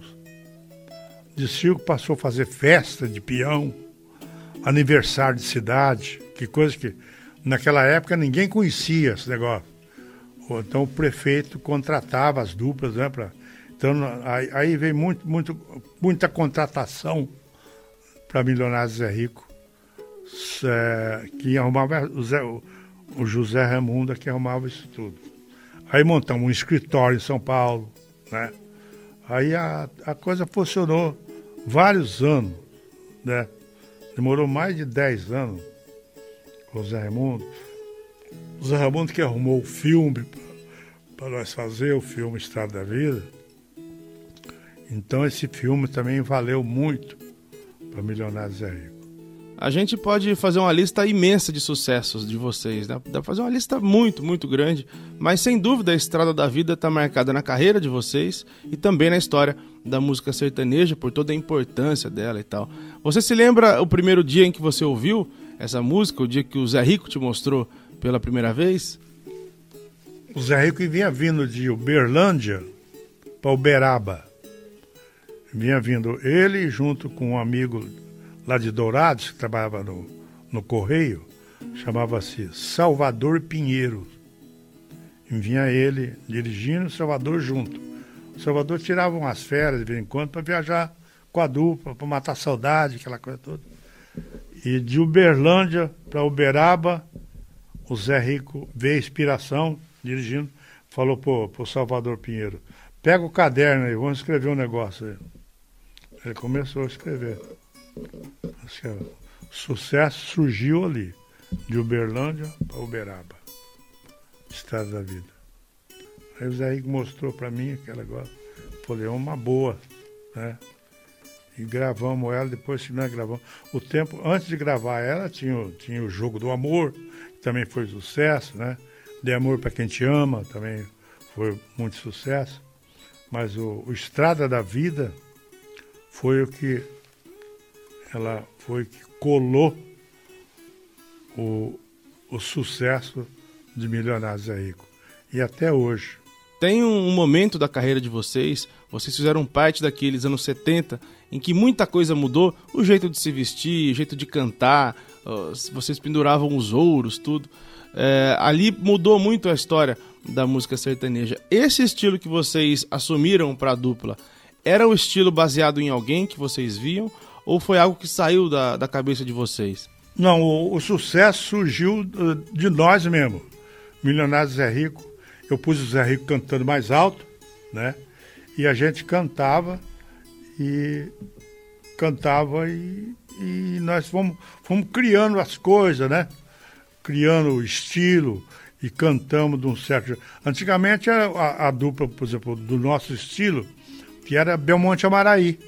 de circo passou a fazer festa de peão, aniversário de cidade, que coisa que naquela época ninguém conhecia esse negócio. Então o prefeito contratava as duplas, né? Pra, então aí, aí veio muito, muito, muita contratação para Milionários Zé Rico, é, que arrumava o, Zé, o, José Raimundo que arrumava isso tudo. Aí montamos um escritório em São Paulo, né? Aí a, a coisa funcionou vários anos, né? Demorou mais de 10 anos com o Zé Raimundo. O Zé Raimundo que arrumou o filme para nós fazer, o filme Estado da Vida. Então esse filme também valeu muito para Milionários Zé Rico. A gente pode fazer uma lista imensa de sucessos de vocês, né? Dá pra fazer uma lista muito, muito grande, mas sem dúvida a Estrada da Vida está marcada na carreira de vocês e também na história da música sertaneja, por toda a importância dela e tal. Você se lembra o primeiro dia em que você ouviu essa música, o dia que o Zé Rico te mostrou pela primeira vez? O Zé Rico vinha vindo de Uberlândia para Uberaba. Vinha vindo ele junto com um amigo lá de Dourados, que trabalhava no, no Correio, chamava-se Salvador Pinheiro. E vinha ele dirigindo, Salvador junto. O Salvador tirava umas férias de vez em quando para viajar com a dupla, para matar saudade, aquela coisa toda. E de Uberlândia para Uberaba, o Zé Rico veio inspiração, dirigindo, falou pro, pro Salvador Pinheiro, pega o caderno aí, vamos escrever um negócio aí. Ele começou a escrever. O sucesso surgiu ali, de Uberlândia para Uberaba, Estado da Vida. Aí o Zé Rico mostrou para mim aquela agora. Falei, é uma boa, né? E gravamos ela, depois que nós gravamos. O tempo, antes de gravar ela, tinha, tinha o Jogo do Amor, que também foi sucesso, né? De Amor para Quem Te Ama, também foi muito sucesso. Mas o, o Estrada da Vida foi o que ela foi que colou o, o sucesso de Milionários é Rico. E até hoje. Tem um momento da carreira de vocês, vocês fizeram parte daqueles anos 70 em que muita coisa mudou, o jeito de se vestir, o jeito de cantar, vocês penduravam os ouros, tudo. É, ali mudou muito a história da música sertaneja. Esse estilo que vocês assumiram para a dupla, era o estilo baseado em alguém que vocês viam ou foi algo que saiu da, da cabeça de vocês? Não, o, o sucesso surgiu de nós mesmo. Milionário Zé Rico, eu pus o Zé Rico cantando mais alto, né? E a gente cantava e cantava e, e nós fomos, fomos criando as coisas, né? Criando o estilo. e cantamos de um certo. Antigamente a, a, dupla, por exemplo, do nosso estilo, que era Belmonte Amaraí,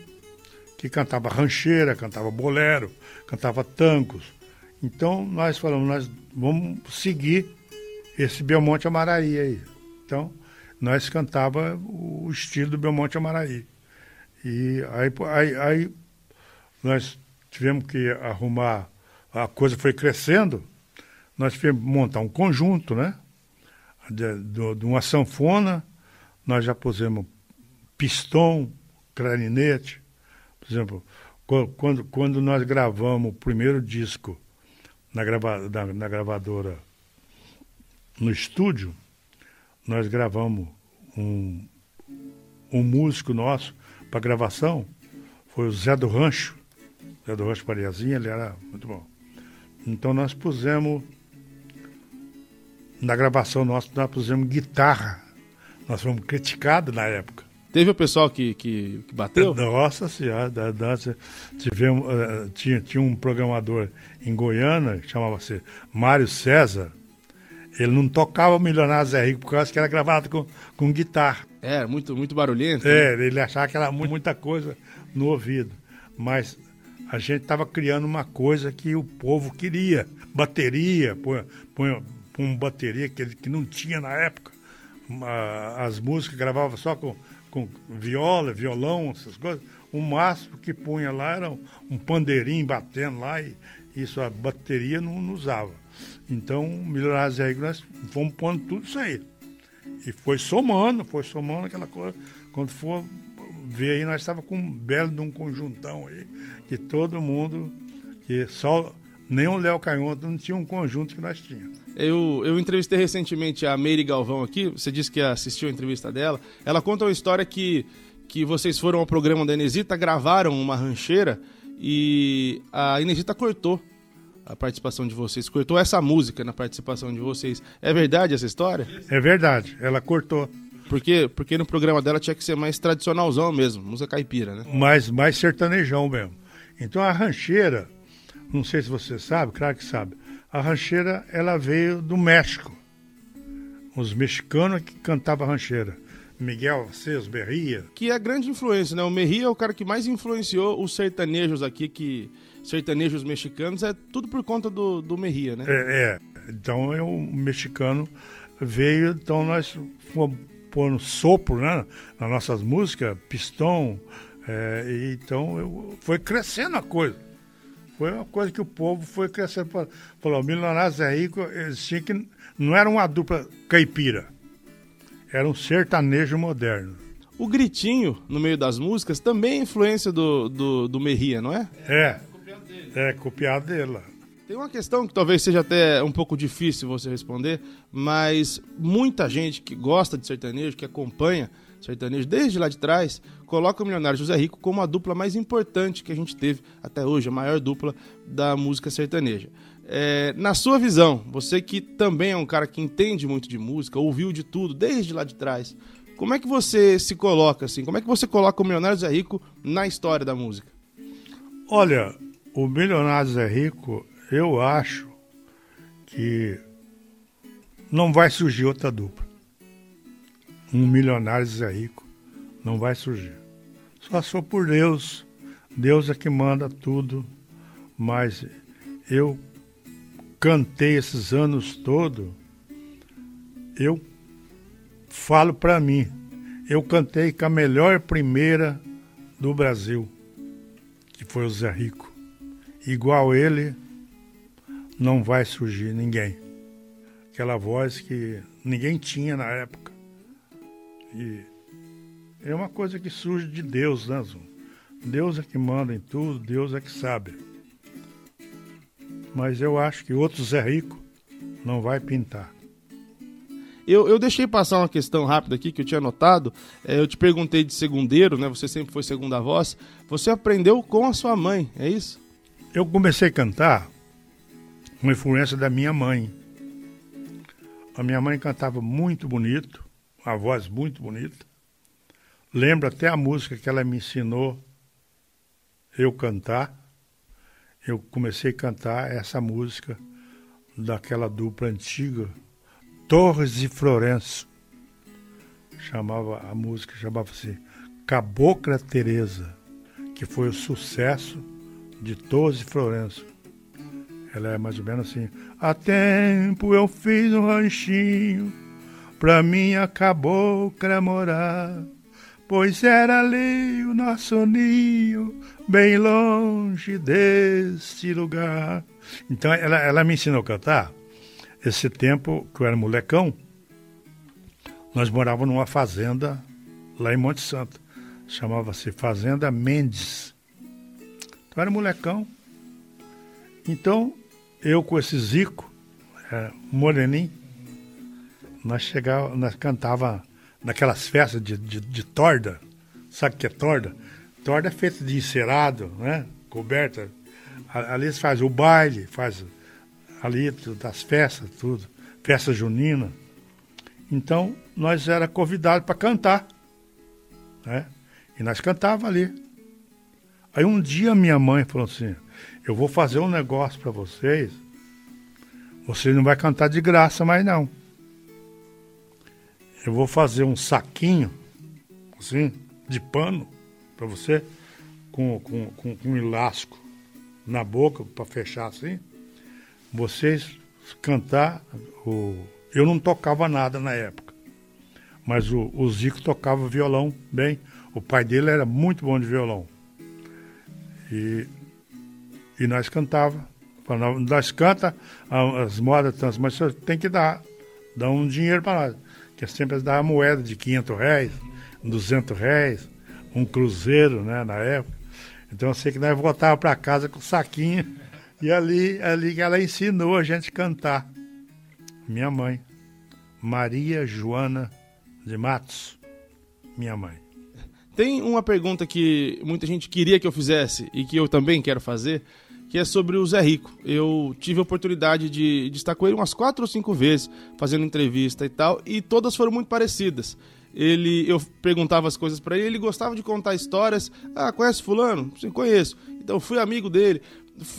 que cantava rancheira, cantava bolero, cantava tangos. Então nós falamos, nós vamos seguir esse Belmonte Amaraí aí. Então nós cantava o estilo do Belmonte Amaraí. E aí, aí, aí nós tivemos que arrumar, a coisa foi crescendo, nós tivemos que montar um conjunto, né? De, de, de uma sanfona, nós já pusemos pistão, clarinete. Por exemplo, quando, quando nós gravamos o primeiro disco na, grava, na, na gravadora no estúdio, nós gravamos um, um músico nosso para gravação, foi o Zé do Rancho, Zé do Rancho Pariazinha, ele era muito bom. Então nós pusemos na gravação nossa, nós pusemos guitarra. Nós fomos criticados na época. Teve o pessoal que, que, que bateu? Nossa Senhora, da, da, tivemos, uh, tinha, tinha um programador em Goiânia, chamava-se Mário César. Ele não tocava Milionário Zé Rico por causa que era gravado com, com guitarra. É, muito, muito barulhento. É, né? ele achava que era muita coisa no ouvido. Mas a gente estava criando uma coisa que o povo queria. Bateria, põe, põe, com bateria que, que não tinha na época. As músicas gravava só com, com viola, violão, essas coisas. O máximo que punha lá era um pandeirinho batendo lá e isso a bateria não, não usava. Então, Milionários e nós fomos pondo tudo isso aí. E foi somando, foi somando aquela coisa. Quando for ver aí, nós estávamos com um belo de um conjuntão aí, que todo mundo, que só nem o Léo Canhoto não tinha um conjunto que nós tínhamos. Eu, eu entrevistei recentemente a Meire Galvão aqui, você disse que assistiu a entrevista dela. Ela conta uma história que, que vocês foram ao programa da Inesita, gravaram uma rancheira e a Inesita cortou a participação de vocês, cortou essa música na participação de vocês. É verdade essa história? É verdade, ela cortou. Porque, porque no programa dela tinha que ser mais tradicionalzão mesmo, música caipira, né? Mais, mais sertanejão mesmo. Então a rancheira, não sei se você sabe, claro que sabe. A rancheira ela veio do México. Os mexicanos que cantavam rancheira. Miguel Ceus, Berria. Que é grande influência, né? O Merria é o cara que mais influenciou os sertanejos aqui, que sertanejos mexicanos, é tudo por conta do, do Merria, né? É, é. Então é o mexicano veio, então nós fomos pondo sopro né, nas nossas músicas, pistão, é, e então eu, foi crescendo a coisa. Foi uma coisa que o povo foi crescendo. Falou, Milionários é rico, eles tinham que. Não era uma dupla caipira, era um sertanejo moderno. O gritinho no meio das músicas também é influência do, do, do Merria, não é? É. É, copiado dele. Tem uma questão que talvez seja até um pouco difícil você responder, mas muita gente que gosta de sertanejo, que acompanha sertanejo desde lá de trás, coloca o Milionário José Rico como a dupla mais importante que a gente teve até hoje, a maior dupla da música sertaneja. É, na sua visão, você que também é um cara que entende muito de música, ouviu de tudo desde lá de trás, como é que você se coloca assim? Como é que você coloca o Milionário José Rico na história da música? Olha, o Milionário José Rico, eu acho que não vai surgir outra dupla um milionário Zé Rico. Não vai surgir. Só sou por Deus. Deus é que manda tudo. Mas eu cantei esses anos todos. Eu falo para mim. Eu cantei com a melhor primeira do Brasil, que foi o Zé Rico. Igual ele, não vai surgir ninguém. Aquela voz que ninguém tinha na época. E é uma coisa que surge de Deus, né, Zum? Deus é que manda em tudo, Deus é que sabe. Mas eu acho que outro Zé Rico não vai pintar. Eu, eu deixei passar uma questão rápida aqui que eu tinha notado. É, eu te perguntei de segundeiro, né? Você sempre foi segunda voz. Você aprendeu com a sua mãe, é isso? Eu comecei a cantar com influência da minha mãe. A minha mãe cantava muito bonito uma voz muito bonita. Lembro até a música que ela me ensinou eu cantar. Eu comecei a cantar essa música daquela dupla antiga Torres e Florenço. Chamava a música, chamava-se Cabocla Teresa, que foi o sucesso de Torres e Florenço. Ela é mais ou menos assim: Há tempo eu fiz um ranchinho pra minha cabocla morar, pois era ali o nosso ninho, bem longe deste lugar. Então ela, ela me ensinou a cantar. Esse tempo que eu era molecão, nós morávamos numa fazenda lá em Monte Santo. Chamava-se Fazenda Mendes. Então era molecão. Então, eu com esse Zico, é, moreninho, nós chegava, nós cantava naquelas festas de, de, de, torda. Sabe o que é torda? Torda é feita de encerado, né? Coberta. Ali eles fazem o baile, faz ali das festas, tudo. Festa junina. Então, nós era convidados para cantar. Né? E nós cantava ali. Aí um dia minha mãe falou assim, eu vou fazer um negócio para vocês. Vocês não vai cantar de graça mais não. Eu vou fazer um saquinho, assim, de pano para você, com, com, com, com um elástico na boca para fechar assim. Vocês cantar o. Eu não tocava nada na época, mas o, o Zico tocava violão bem. O pai dele era muito bom de violão. E e nós cantava. Nós canta as modas, mas você tem que dar, dar um dinheiro para nós. Que é sempre dar a moeda de 500 reais, 200 reais, um cruzeiro, né, na época. Então eu sei que nós voltava para casa com o saquinho e ali, ali ela ensinou a gente cantar. Minha mãe, Maria Joana de Matos, minha mãe. Tem uma pergunta que muita gente queria que eu fizesse e que eu também quero fazer, que é sobre o Zé Rico. Eu tive a oportunidade de, de estar com ele umas quatro ou cinco vezes, fazendo entrevista e tal, e todas foram muito parecidas. Ele, eu perguntava as coisas para ele, ele gostava de contar histórias. Ah, conhece fulano? Sim, conheço. Então fui amigo dele.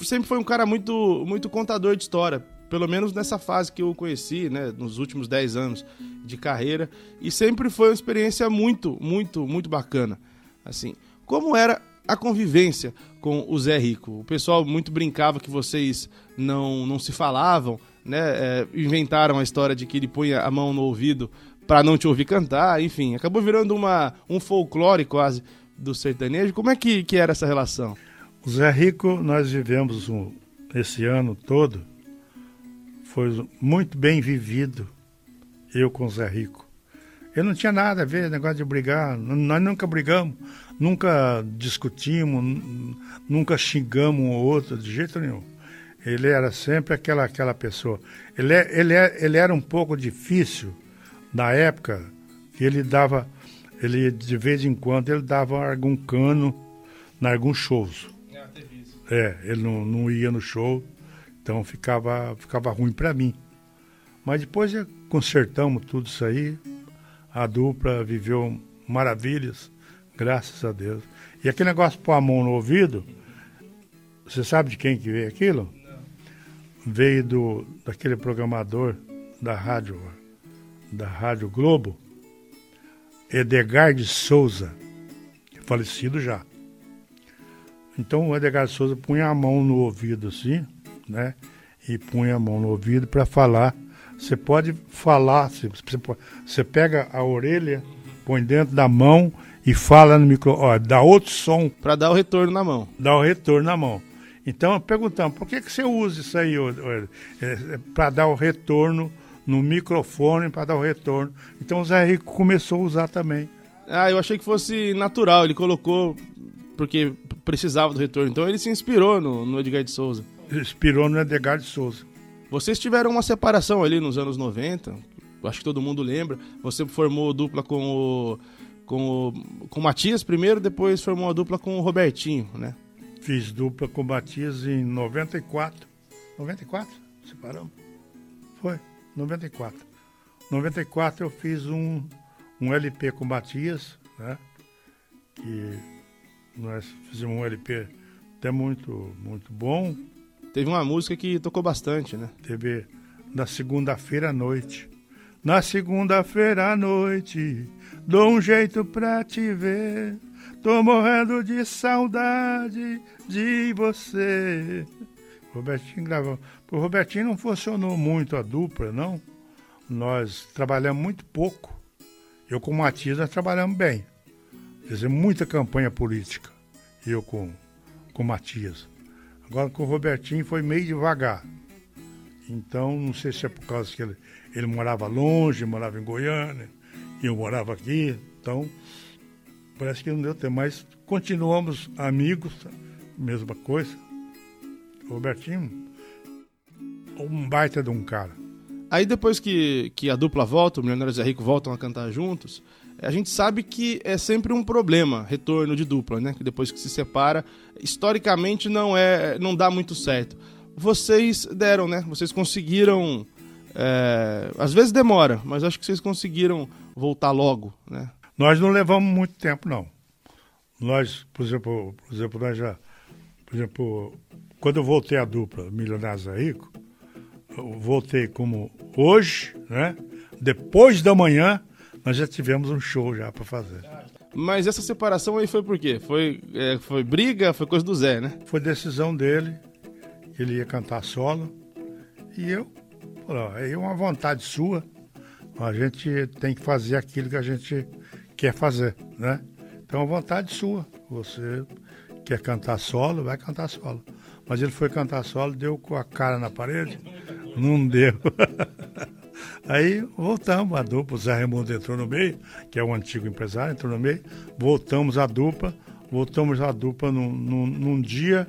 Sempre foi um cara muito, muito contador de história, pelo menos nessa fase que eu conheci, né, nos últimos dez anos de carreira, e sempre foi uma experiência muito, muito, muito bacana. Assim, como era a convivência com o Zé Rico. O pessoal muito brincava que vocês não, não se falavam, né? É, inventaram a história de que ele punha a mão no ouvido para não te ouvir cantar, enfim, acabou virando uma, um folclore quase do sertanejo. Como é que, que era essa relação? O Zé Rico, nós vivemos um, esse ano todo, foi muito bem vivido, eu com o Zé Rico. Eu não tinha nada a ver, negócio de brigar, nós nunca brigamos, nunca discutimos, nunca xingamos um ou outro, de jeito nenhum. Ele era sempre aquela, aquela pessoa. Ele, é, ele, é, ele era um pouco difícil na época que ele dava, ele de vez em quando ele dava algum cano em alguns shows. É, ele não, não ia no show, então ficava, ficava ruim para mim. Mas depois consertamos tudo isso aí, a dupla viveu maravilhas Graças a Deus. E aquele negócio de pôr a mão no ouvido, você sabe de quem que veio aquilo? Não. Veio do, daquele programador da rádio, da Rádio Globo, Edgar de Souza, falecido já. Então o Edgar de Souza punha a mão no ouvido assim, né? E punha a mão no ouvido para falar. Você pode falar, você, você pega a orelha, põe dentro da mão e fala no micro, ó, dá outro som. Para dar o retorno na mão. Dá o retorno na mão. Então, perguntamos, por que, que você usa isso aí? É, é, para dar o retorno no microfone, para dar o retorno. Então o Zé Rico começou a usar também. Ah, eu achei que fosse natural, ele colocou porque precisava do retorno. Então ele se inspirou no, no Edgar de Souza. Inspirou no Edgar de Souza. Vocês tiveram uma separação ali nos anos 90, acho que todo mundo lembra. Você formou dupla com o com o, com o Matias primeiro, depois formou a dupla com o Robertinho, né? Fiz dupla com o Matias em 94. 94? Separamos? Foi, 94. 94 eu fiz um, um LP com o Matias, né? Que nós fizemos um LP até muito, muito bom. Teve uma música que tocou bastante, né? Teve na segunda-feira à noite. Na segunda-feira à noite, dou um jeito pra te ver. Tô morrendo de saudade de você. Robertinho gravou. O Robertinho não funcionou muito a dupla, não. Nós trabalhamos muito pouco. Eu com o Matias nós trabalhamos bem. Fizemos muita campanha política. Eu com, com o Matias. Agora com o Robertinho foi meio devagar. Então, não sei se é por causa que ele, ele morava longe, morava em Goiânia, e eu morava aqui. Então, parece que não deu tempo. Mas continuamos amigos, mesma coisa. O Robertinho, um baita de um cara. Aí depois que, que a dupla volta, o Milionários e Rico voltam a cantar juntos, a gente sabe que é sempre um problema retorno de dupla, né? Que depois que se separa, historicamente não é, não dá muito certo. Vocês deram, né? Vocês conseguiram, é, às vezes demora, mas acho que vocês conseguiram voltar logo, né? Nós não levamos muito tempo, não. Nós, por exemplo, por exemplo, nós já, por exemplo, quando eu voltei à dupla Milionários e Rico, eu voltei como hoje, né? Depois da manhã, nós já tivemos um show já para fazer. Mas essa separação aí foi por quê? Foi, é, foi briga, foi coisa do Zé, né? Foi decisão dele, ele ia cantar solo, e eu, é uma vontade sua, a gente tem que fazer aquilo que a gente quer fazer, né? Então, a vontade sua, você quer cantar solo, vai cantar solo. Mas ele foi cantar solo, deu com a cara na parede, não deu. Aí voltamos a dupla, o Zé Raimundo entrou no meio, que é o antigo empresário, entrou no meio, voltamos a dupla, voltamos a dupla num, num, num dia,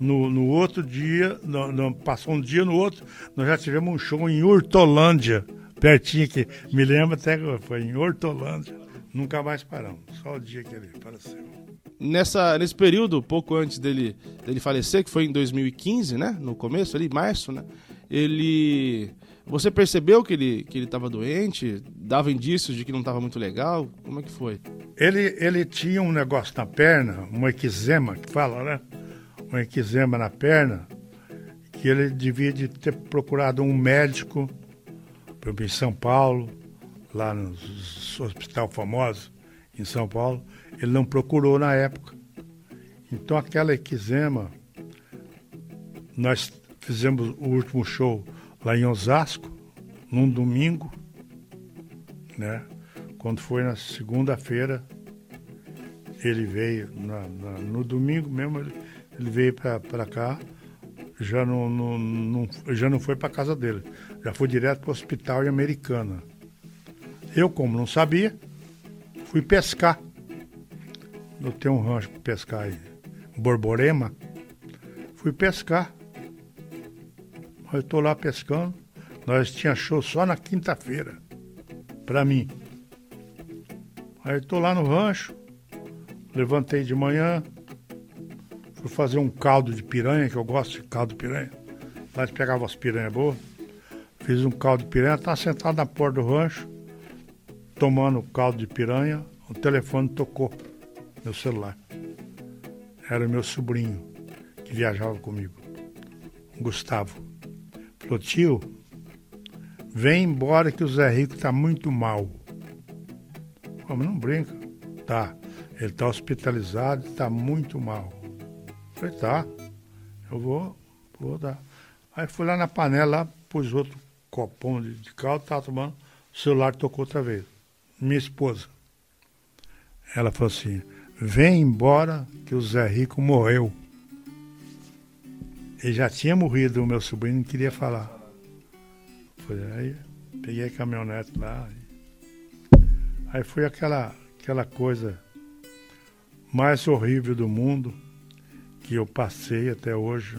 no, no, outro dia, no, no, passou um dia no outro, nós já tivemos um show em Hortolândia, pertinho aqui, me lembro até que foi em Hortolândia, nunca mais paramos, só o dia que ele apareceu. Nessa, nesse período, pouco antes dele, dele falecer, que foi em 2015, né, no começo ali, março, né, ele você percebeu que ele que ele estava doente? Dava indícios de que não estava muito legal? Como é que foi? Ele ele tinha um negócio na perna, um equizema que fala, né? Um equizema na perna que ele devia de ter procurado um médico em São Paulo, lá no hospital famoso em São Paulo, ele não procurou na época. Então aquela equizema nós fizemos o último show lá em Osasco, num domingo, né? Quando foi na segunda-feira, ele veio, na, na, no domingo mesmo, ele, ele veio para cá, já não, não, não, já não foi para casa dele, já foi direto para o hospital em Americana. Eu, como não sabia, fui pescar. Eu tenho um rancho para pescar aí, Borborema. Fui pescar. Eu estou lá pescando. Nós tinha show só na quinta-feira, para mim. Aí estou lá no rancho, levantei de manhã, fui fazer um caldo de piranha, que eu gosto de caldo de piranha. Lá a gente pegava as piranhas boas. Fiz um caldo de piranha, estava sentado na porta do rancho, tomando caldo de piranha, o telefone tocou, meu celular. Era meu sobrinho que viajava comigo, Gustavo. Falou, tio, vem embora que o Zé Rico tá muito mal. Falei, não brinca. Tá. Ele tá hospitalizado, tá muito mal. Falei, tá. Eu vou, vou dar. Aí fui lá na panela, pus outro copão de, de caldo, tava tomando. O celular tocou outra vez. Minha esposa. Ela falou assim: vem embora que o Zé Rico morreu. Ele já tinha morrido, o meu sobrinho não queria falar. Foi aí, peguei a caminhonete lá. Aí foi aquela, aquela coisa mais horrível do mundo que eu passei até hoje.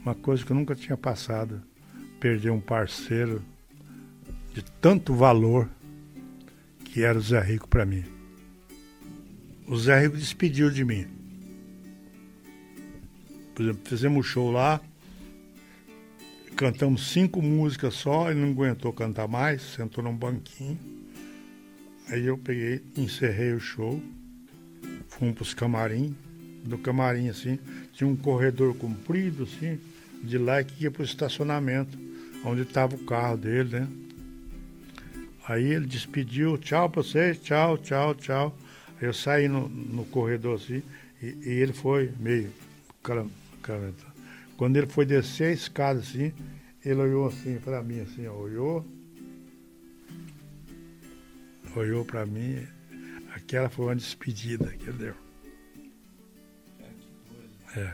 Uma coisa que eu nunca tinha passado. Perder um parceiro de tanto valor que era o Zé Rico para mim. O Zé Rico despediu de mim. Por exemplo, fizemos um show lá, cantamos cinco músicas só, ele não aguentou cantar mais, sentou num banquinho. Aí eu peguei, encerrei o show, fomos para os camarim, do camarim assim, tinha um corredor comprido assim, de lá que ia para o estacionamento, onde estava o carro dele, né? Aí ele despediu, tchau pra vocês, tchau, tchau, tchau. Eu saí no, no corredor assim, e, e ele foi meio. Quando ele foi descer a escada assim, ele olhou assim para mim, assim, olhou. Olhou para mim. Aquela foi uma despedida que ele deu. É.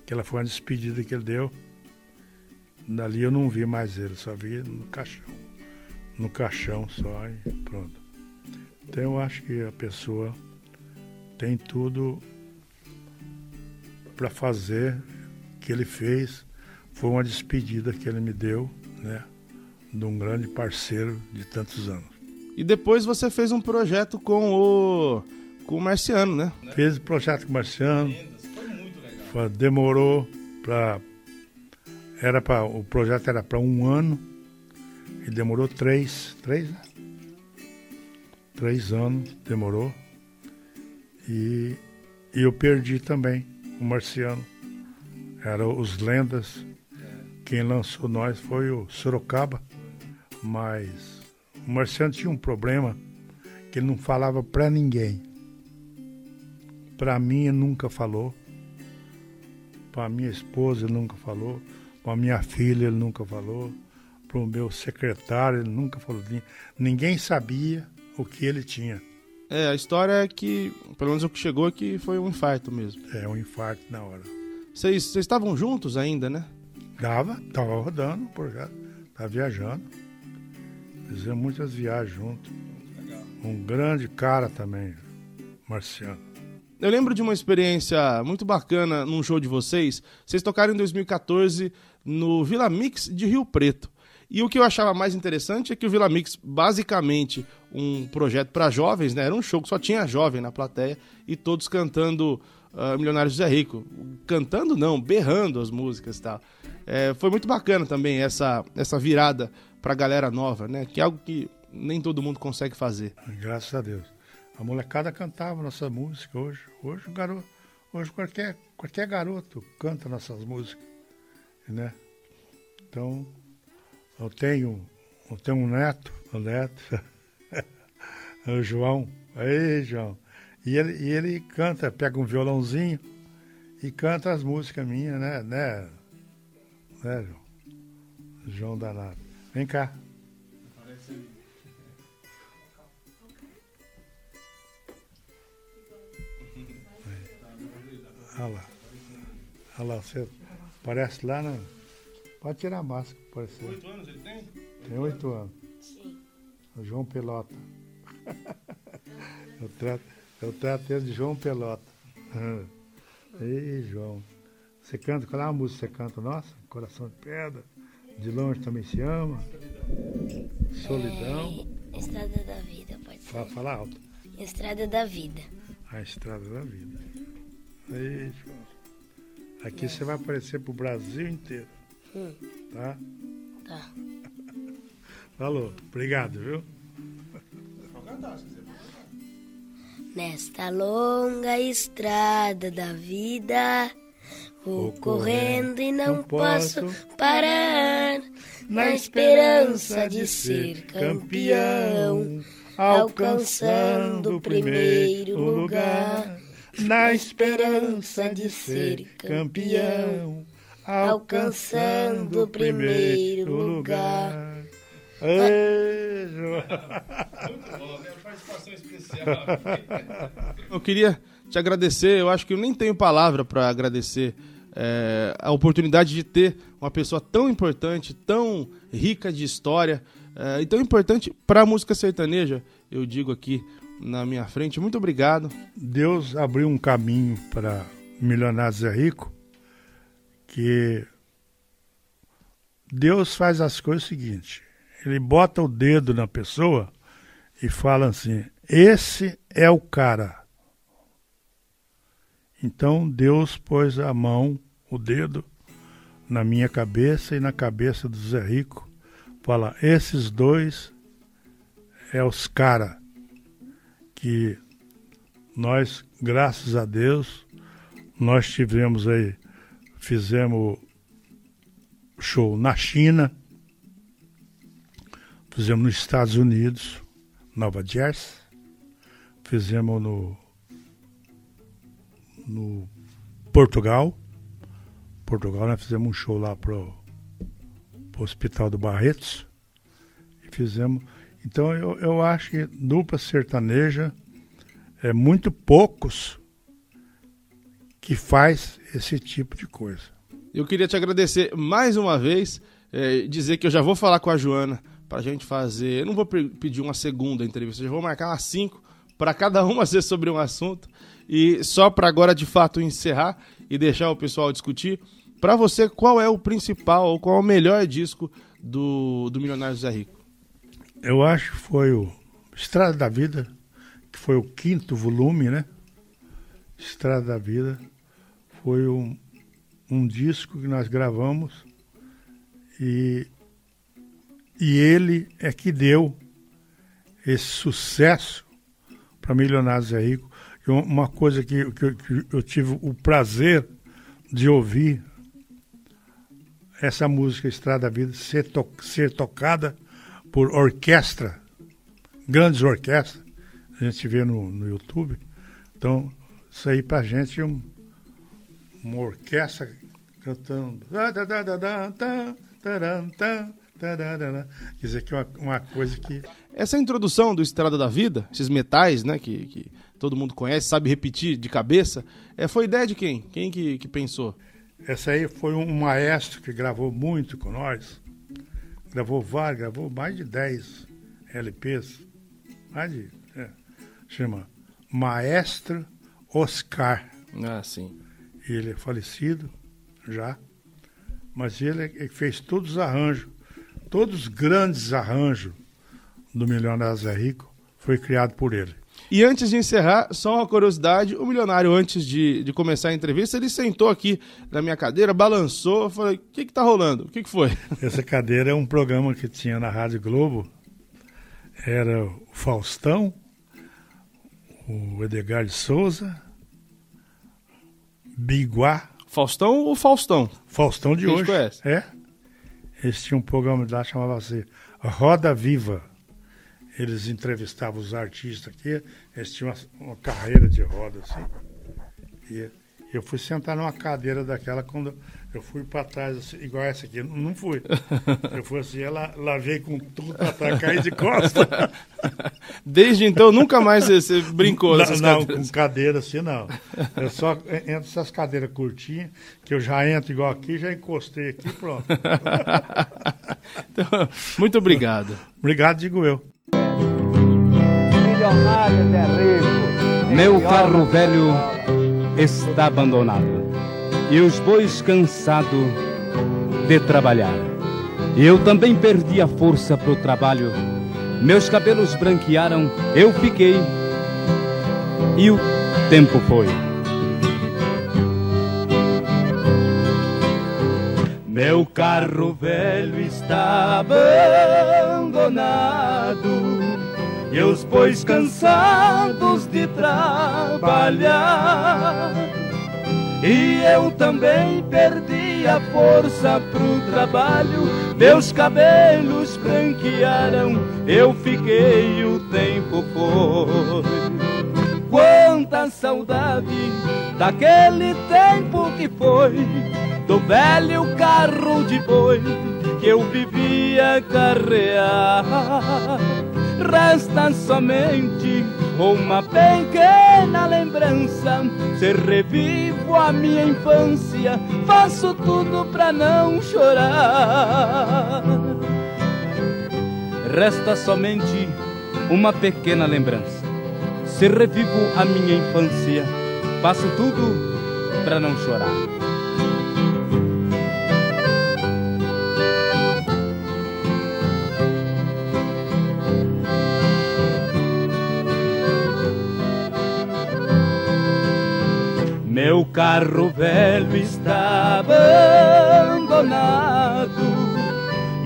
Aquela foi uma despedida que ele deu. Dali eu não vi mais ele, só vi no caixão. No caixão só e pronto. Então eu acho que a pessoa tem tudo para fazer que ele fez. Foi uma despedida que ele me deu, né? De um grande parceiro de tantos anos. E depois você fez um projeto com o, com o Marciano, né? Fez o projeto com o Marciano. Foi muito legal. Demorou para era para o projeto era para um ano e demorou três, três, né? Três anos demorou e, e eu perdi também o Marciano. Era os Lendas. Quem lançou nós foi o Sorocaba, mas o Marciano tinha um problema que ele não falava para ninguém. Para mim ele nunca falou. Para minha esposa ele nunca falou. Para minha filha ele nunca falou. Para o meu secretário ele nunca falou. Ninguém sabia o que ele tinha. É, a história é que, pelo menos o que chegou aqui foi um infarto mesmo. É, um infarto na hora. Vocês estavam juntos ainda, né? Dava, tava rodando o projeto, tava viajando. Fizemos muitas viagens juntos. Um grande cara também, Marciano. Eu lembro de uma experiência muito bacana num show de vocês. Vocês tocaram em 2014 no Vila Mix de Rio Preto. E o que eu achava mais interessante é que o Vila Mix, basicamente um projeto para jovens, né? Era um show que só tinha jovem na plateia e todos cantando uh, Milionários José Rico. Cantando não, berrando as músicas e tal. É, foi muito bacana também essa, essa virada pra galera nova, né? Que é algo que nem todo mundo consegue fazer. Graças a Deus. A molecada cantava nossa música hoje. Hoje, garoto, hoje qualquer, qualquer garoto canta nossas músicas, né? Então, eu tenho, eu tenho um neto, um neto, o João. Aí, João. E ele, e ele canta, pega um violãozinho e canta as músicas minhas, né? Né, né João? João Danado. Vem cá. Olha lá. Olha lá, você parece lá, né? Pode tirar a máscara, pode ser. Oito anos ele tem? Tem oito anos. Sim. O João Pelota. eu, trato, eu trato ele de João Pelota. Ei, João. Você canta, qual é a música que você canta? Nossa, Coração de Pedra. De longe também se ama. Solidão. É, Estrada da Vida, pode ser. Fala, fala alto. Estrada da Vida. A Estrada da Vida. Aí, João. Aqui você vai aparecer pro Brasil inteiro. Hum. Tá? Tá. Falou. Obrigado, viu? Nesta longa estrada da vida Vou correndo e não posso parar, na esperança de ser campeão, alcançando o primeiro lugar. Na esperança de ser campeão, alcançando o primeiro lugar. Beijo! Eu queria te agradecer, eu acho que eu nem tenho palavra para agradecer é, a oportunidade de ter uma pessoa tão importante, tão rica de história é, e tão importante para a música sertaneja, eu digo aqui na minha frente. Muito obrigado. Deus abriu um caminho para Milionários é Rico, que Deus faz as coisas seguinte, ele bota o dedo na pessoa e fala assim, esse é o cara. Então Deus pôs a mão, o dedo, na minha cabeça e na cabeça do Zé Rico. Fala, esses dois é os cara que nós, graças a Deus, nós tivemos aí, fizemos show na China, Fizemos nos Estados Unidos, Nova Jersey. Fizemos no, no Portugal. Portugal, nós fizemos um show lá pro, pro Hospital do Barretos. E fizemos. Então eu, eu acho que dupla sertaneja é muito poucos que faz esse tipo de coisa. Eu queria te agradecer mais uma vez, é, dizer que eu já vou falar com a Joana para a gente fazer. Eu não vou pedir uma segunda entrevista, eu já vou marcar umas cinco para cada uma ser sobre um assunto. E só para agora de fato encerrar e deixar o pessoal discutir, para você qual é o principal ou qual é o melhor disco do, do Milionário Zé Rico? Eu acho que foi o Estrada da Vida, que foi o quinto volume, né? Estrada da Vida foi um, um disco que nós gravamos e, e ele é que deu esse sucesso para Milionários é Rico. E uma coisa que, que, que eu tive o prazer de ouvir essa música Estrada da Vida ser, to ser tocada por orquestra, grandes orquestras, a gente vê no, no YouTube. Então, isso aí pra gente é um, uma orquestra cantando. Quer dizer que é uma, uma coisa que. Essa introdução do Estrada da Vida, esses metais, né, que, que todo mundo conhece, sabe repetir de cabeça, é, foi ideia de quem? Quem que, que pensou? Essa aí foi um maestro que gravou muito com nós. Gravou vários, gravou mais de 10 LPs. Mais de. É, chama Maestro Oscar. Ah, sim. Ele é falecido já, mas ele, ele fez todos os arranjos, todos os grandes arranjos do Milionário Zé Rico foi criado por ele. E antes de encerrar, só uma curiosidade: o milionário, antes de, de começar a entrevista, ele sentou aqui na minha cadeira, balançou, falei: o que, que tá rolando? O que, que foi? Essa cadeira é um programa que tinha na Rádio Globo. Era o Faustão, o Edgar de Souza, Biguá. Faustão ou Faustão? Faustão de Quem hoje. conhece? É. Eles tinham um programa lá chamava assim Roda Viva. Eles entrevistavam os artistas aqui, eles tinham uma, uma carreira de roda assim. E eu fui sentar numa cadeira daquela quando eu fui para trás, assim, igual essa aqui. Não fui. Eu fui assim, ela, ela veio com tudo para trás, caí de costas. Desde então, nunca mais você, você brincou nessas não, cadeiras. com cadeira assim, não. Eu só entro essas cadeiras curtinhas, que eu já entro igual aqui, já encostei aqui pronto. Então, muito obrigado. Obrigado, digo eu. Milionário Rico. Meu carro velho está abandonado e os bois cansados de trabalhar. Eu também perdi a força pro trabalho. Meus cabelos branquearam, eu fiquei e o tempo foi. Meu carro velho está abandonado e os bois cansados de trabalhar. E eu também perdi a força pro trabalho, meus cabelos branquearam, eu fiquei o tempo foi. Quanta saudade daquele tempo que foi, do velho carro de boi que eu vivia carrear. Resta somente uma pequena lembrança. Se revivo a minha infância, faço tudo pra não chorar. Resta somente uma pequena lembrança. Se revivo a minha infância, faço tudo pra não chorar. Meu carro velho está abandonado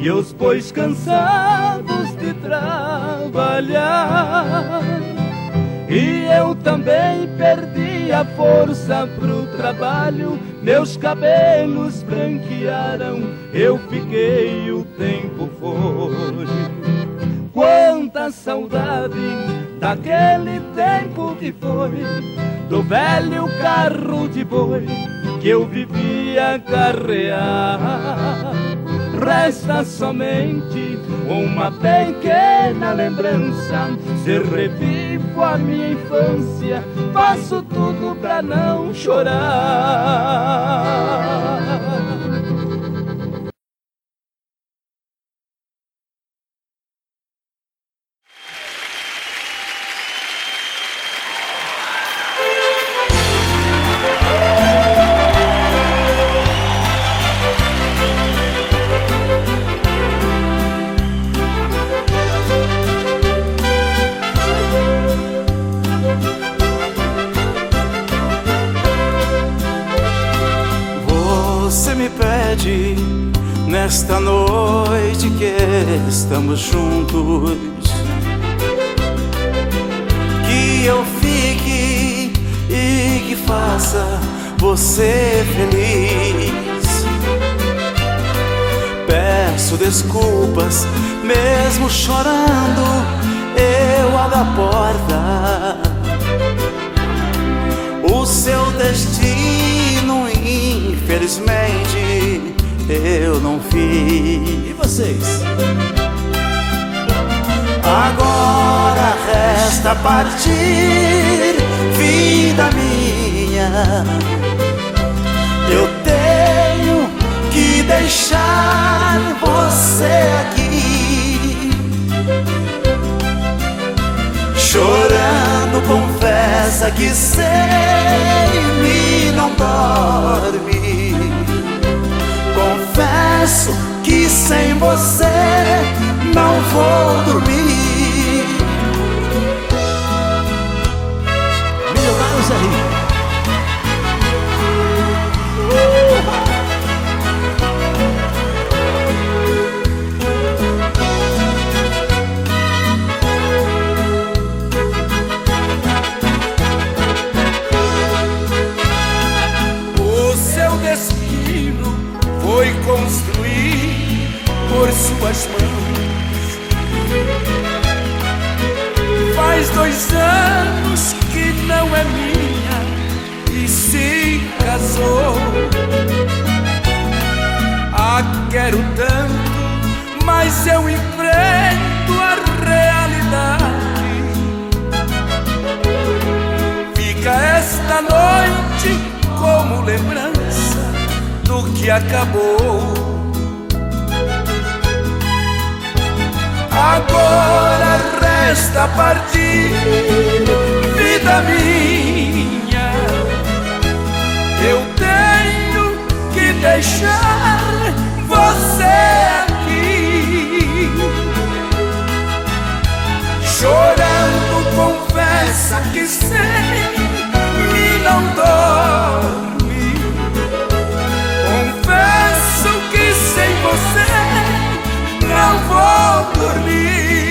e os bois cansados de trabalhar. E eu também perdi a força pro trabalho, meus cabelos branquearam, eu fiquei o tempo foi. quanta saudade daquele tempo que foi, do velho carro de boi que eu vivia carrear. Resta somente uma pequena lembrança. Se revivo a minha infância, faço tudo pra não chorar. Eu abro a porta. O seu destino, infelizmente eu não fiz. E vocês? Agora resta partir, vida minha. Eu tenho que deixar você aqui. Chorando, confessa que sei me não dorme confesso que sem você não vou dormir. Por suas mãos. Faz dois anos que não é minha e se casou. Ah, quero tanto, mas eu enfrento a realidade. Fica esta noite como lembrança do que acabou. Agora resta partir, vida minha. Eu tenho que deixar você aqui. Chorando, confessa que sei que não dorme. Confesso que sem você não vou dormir.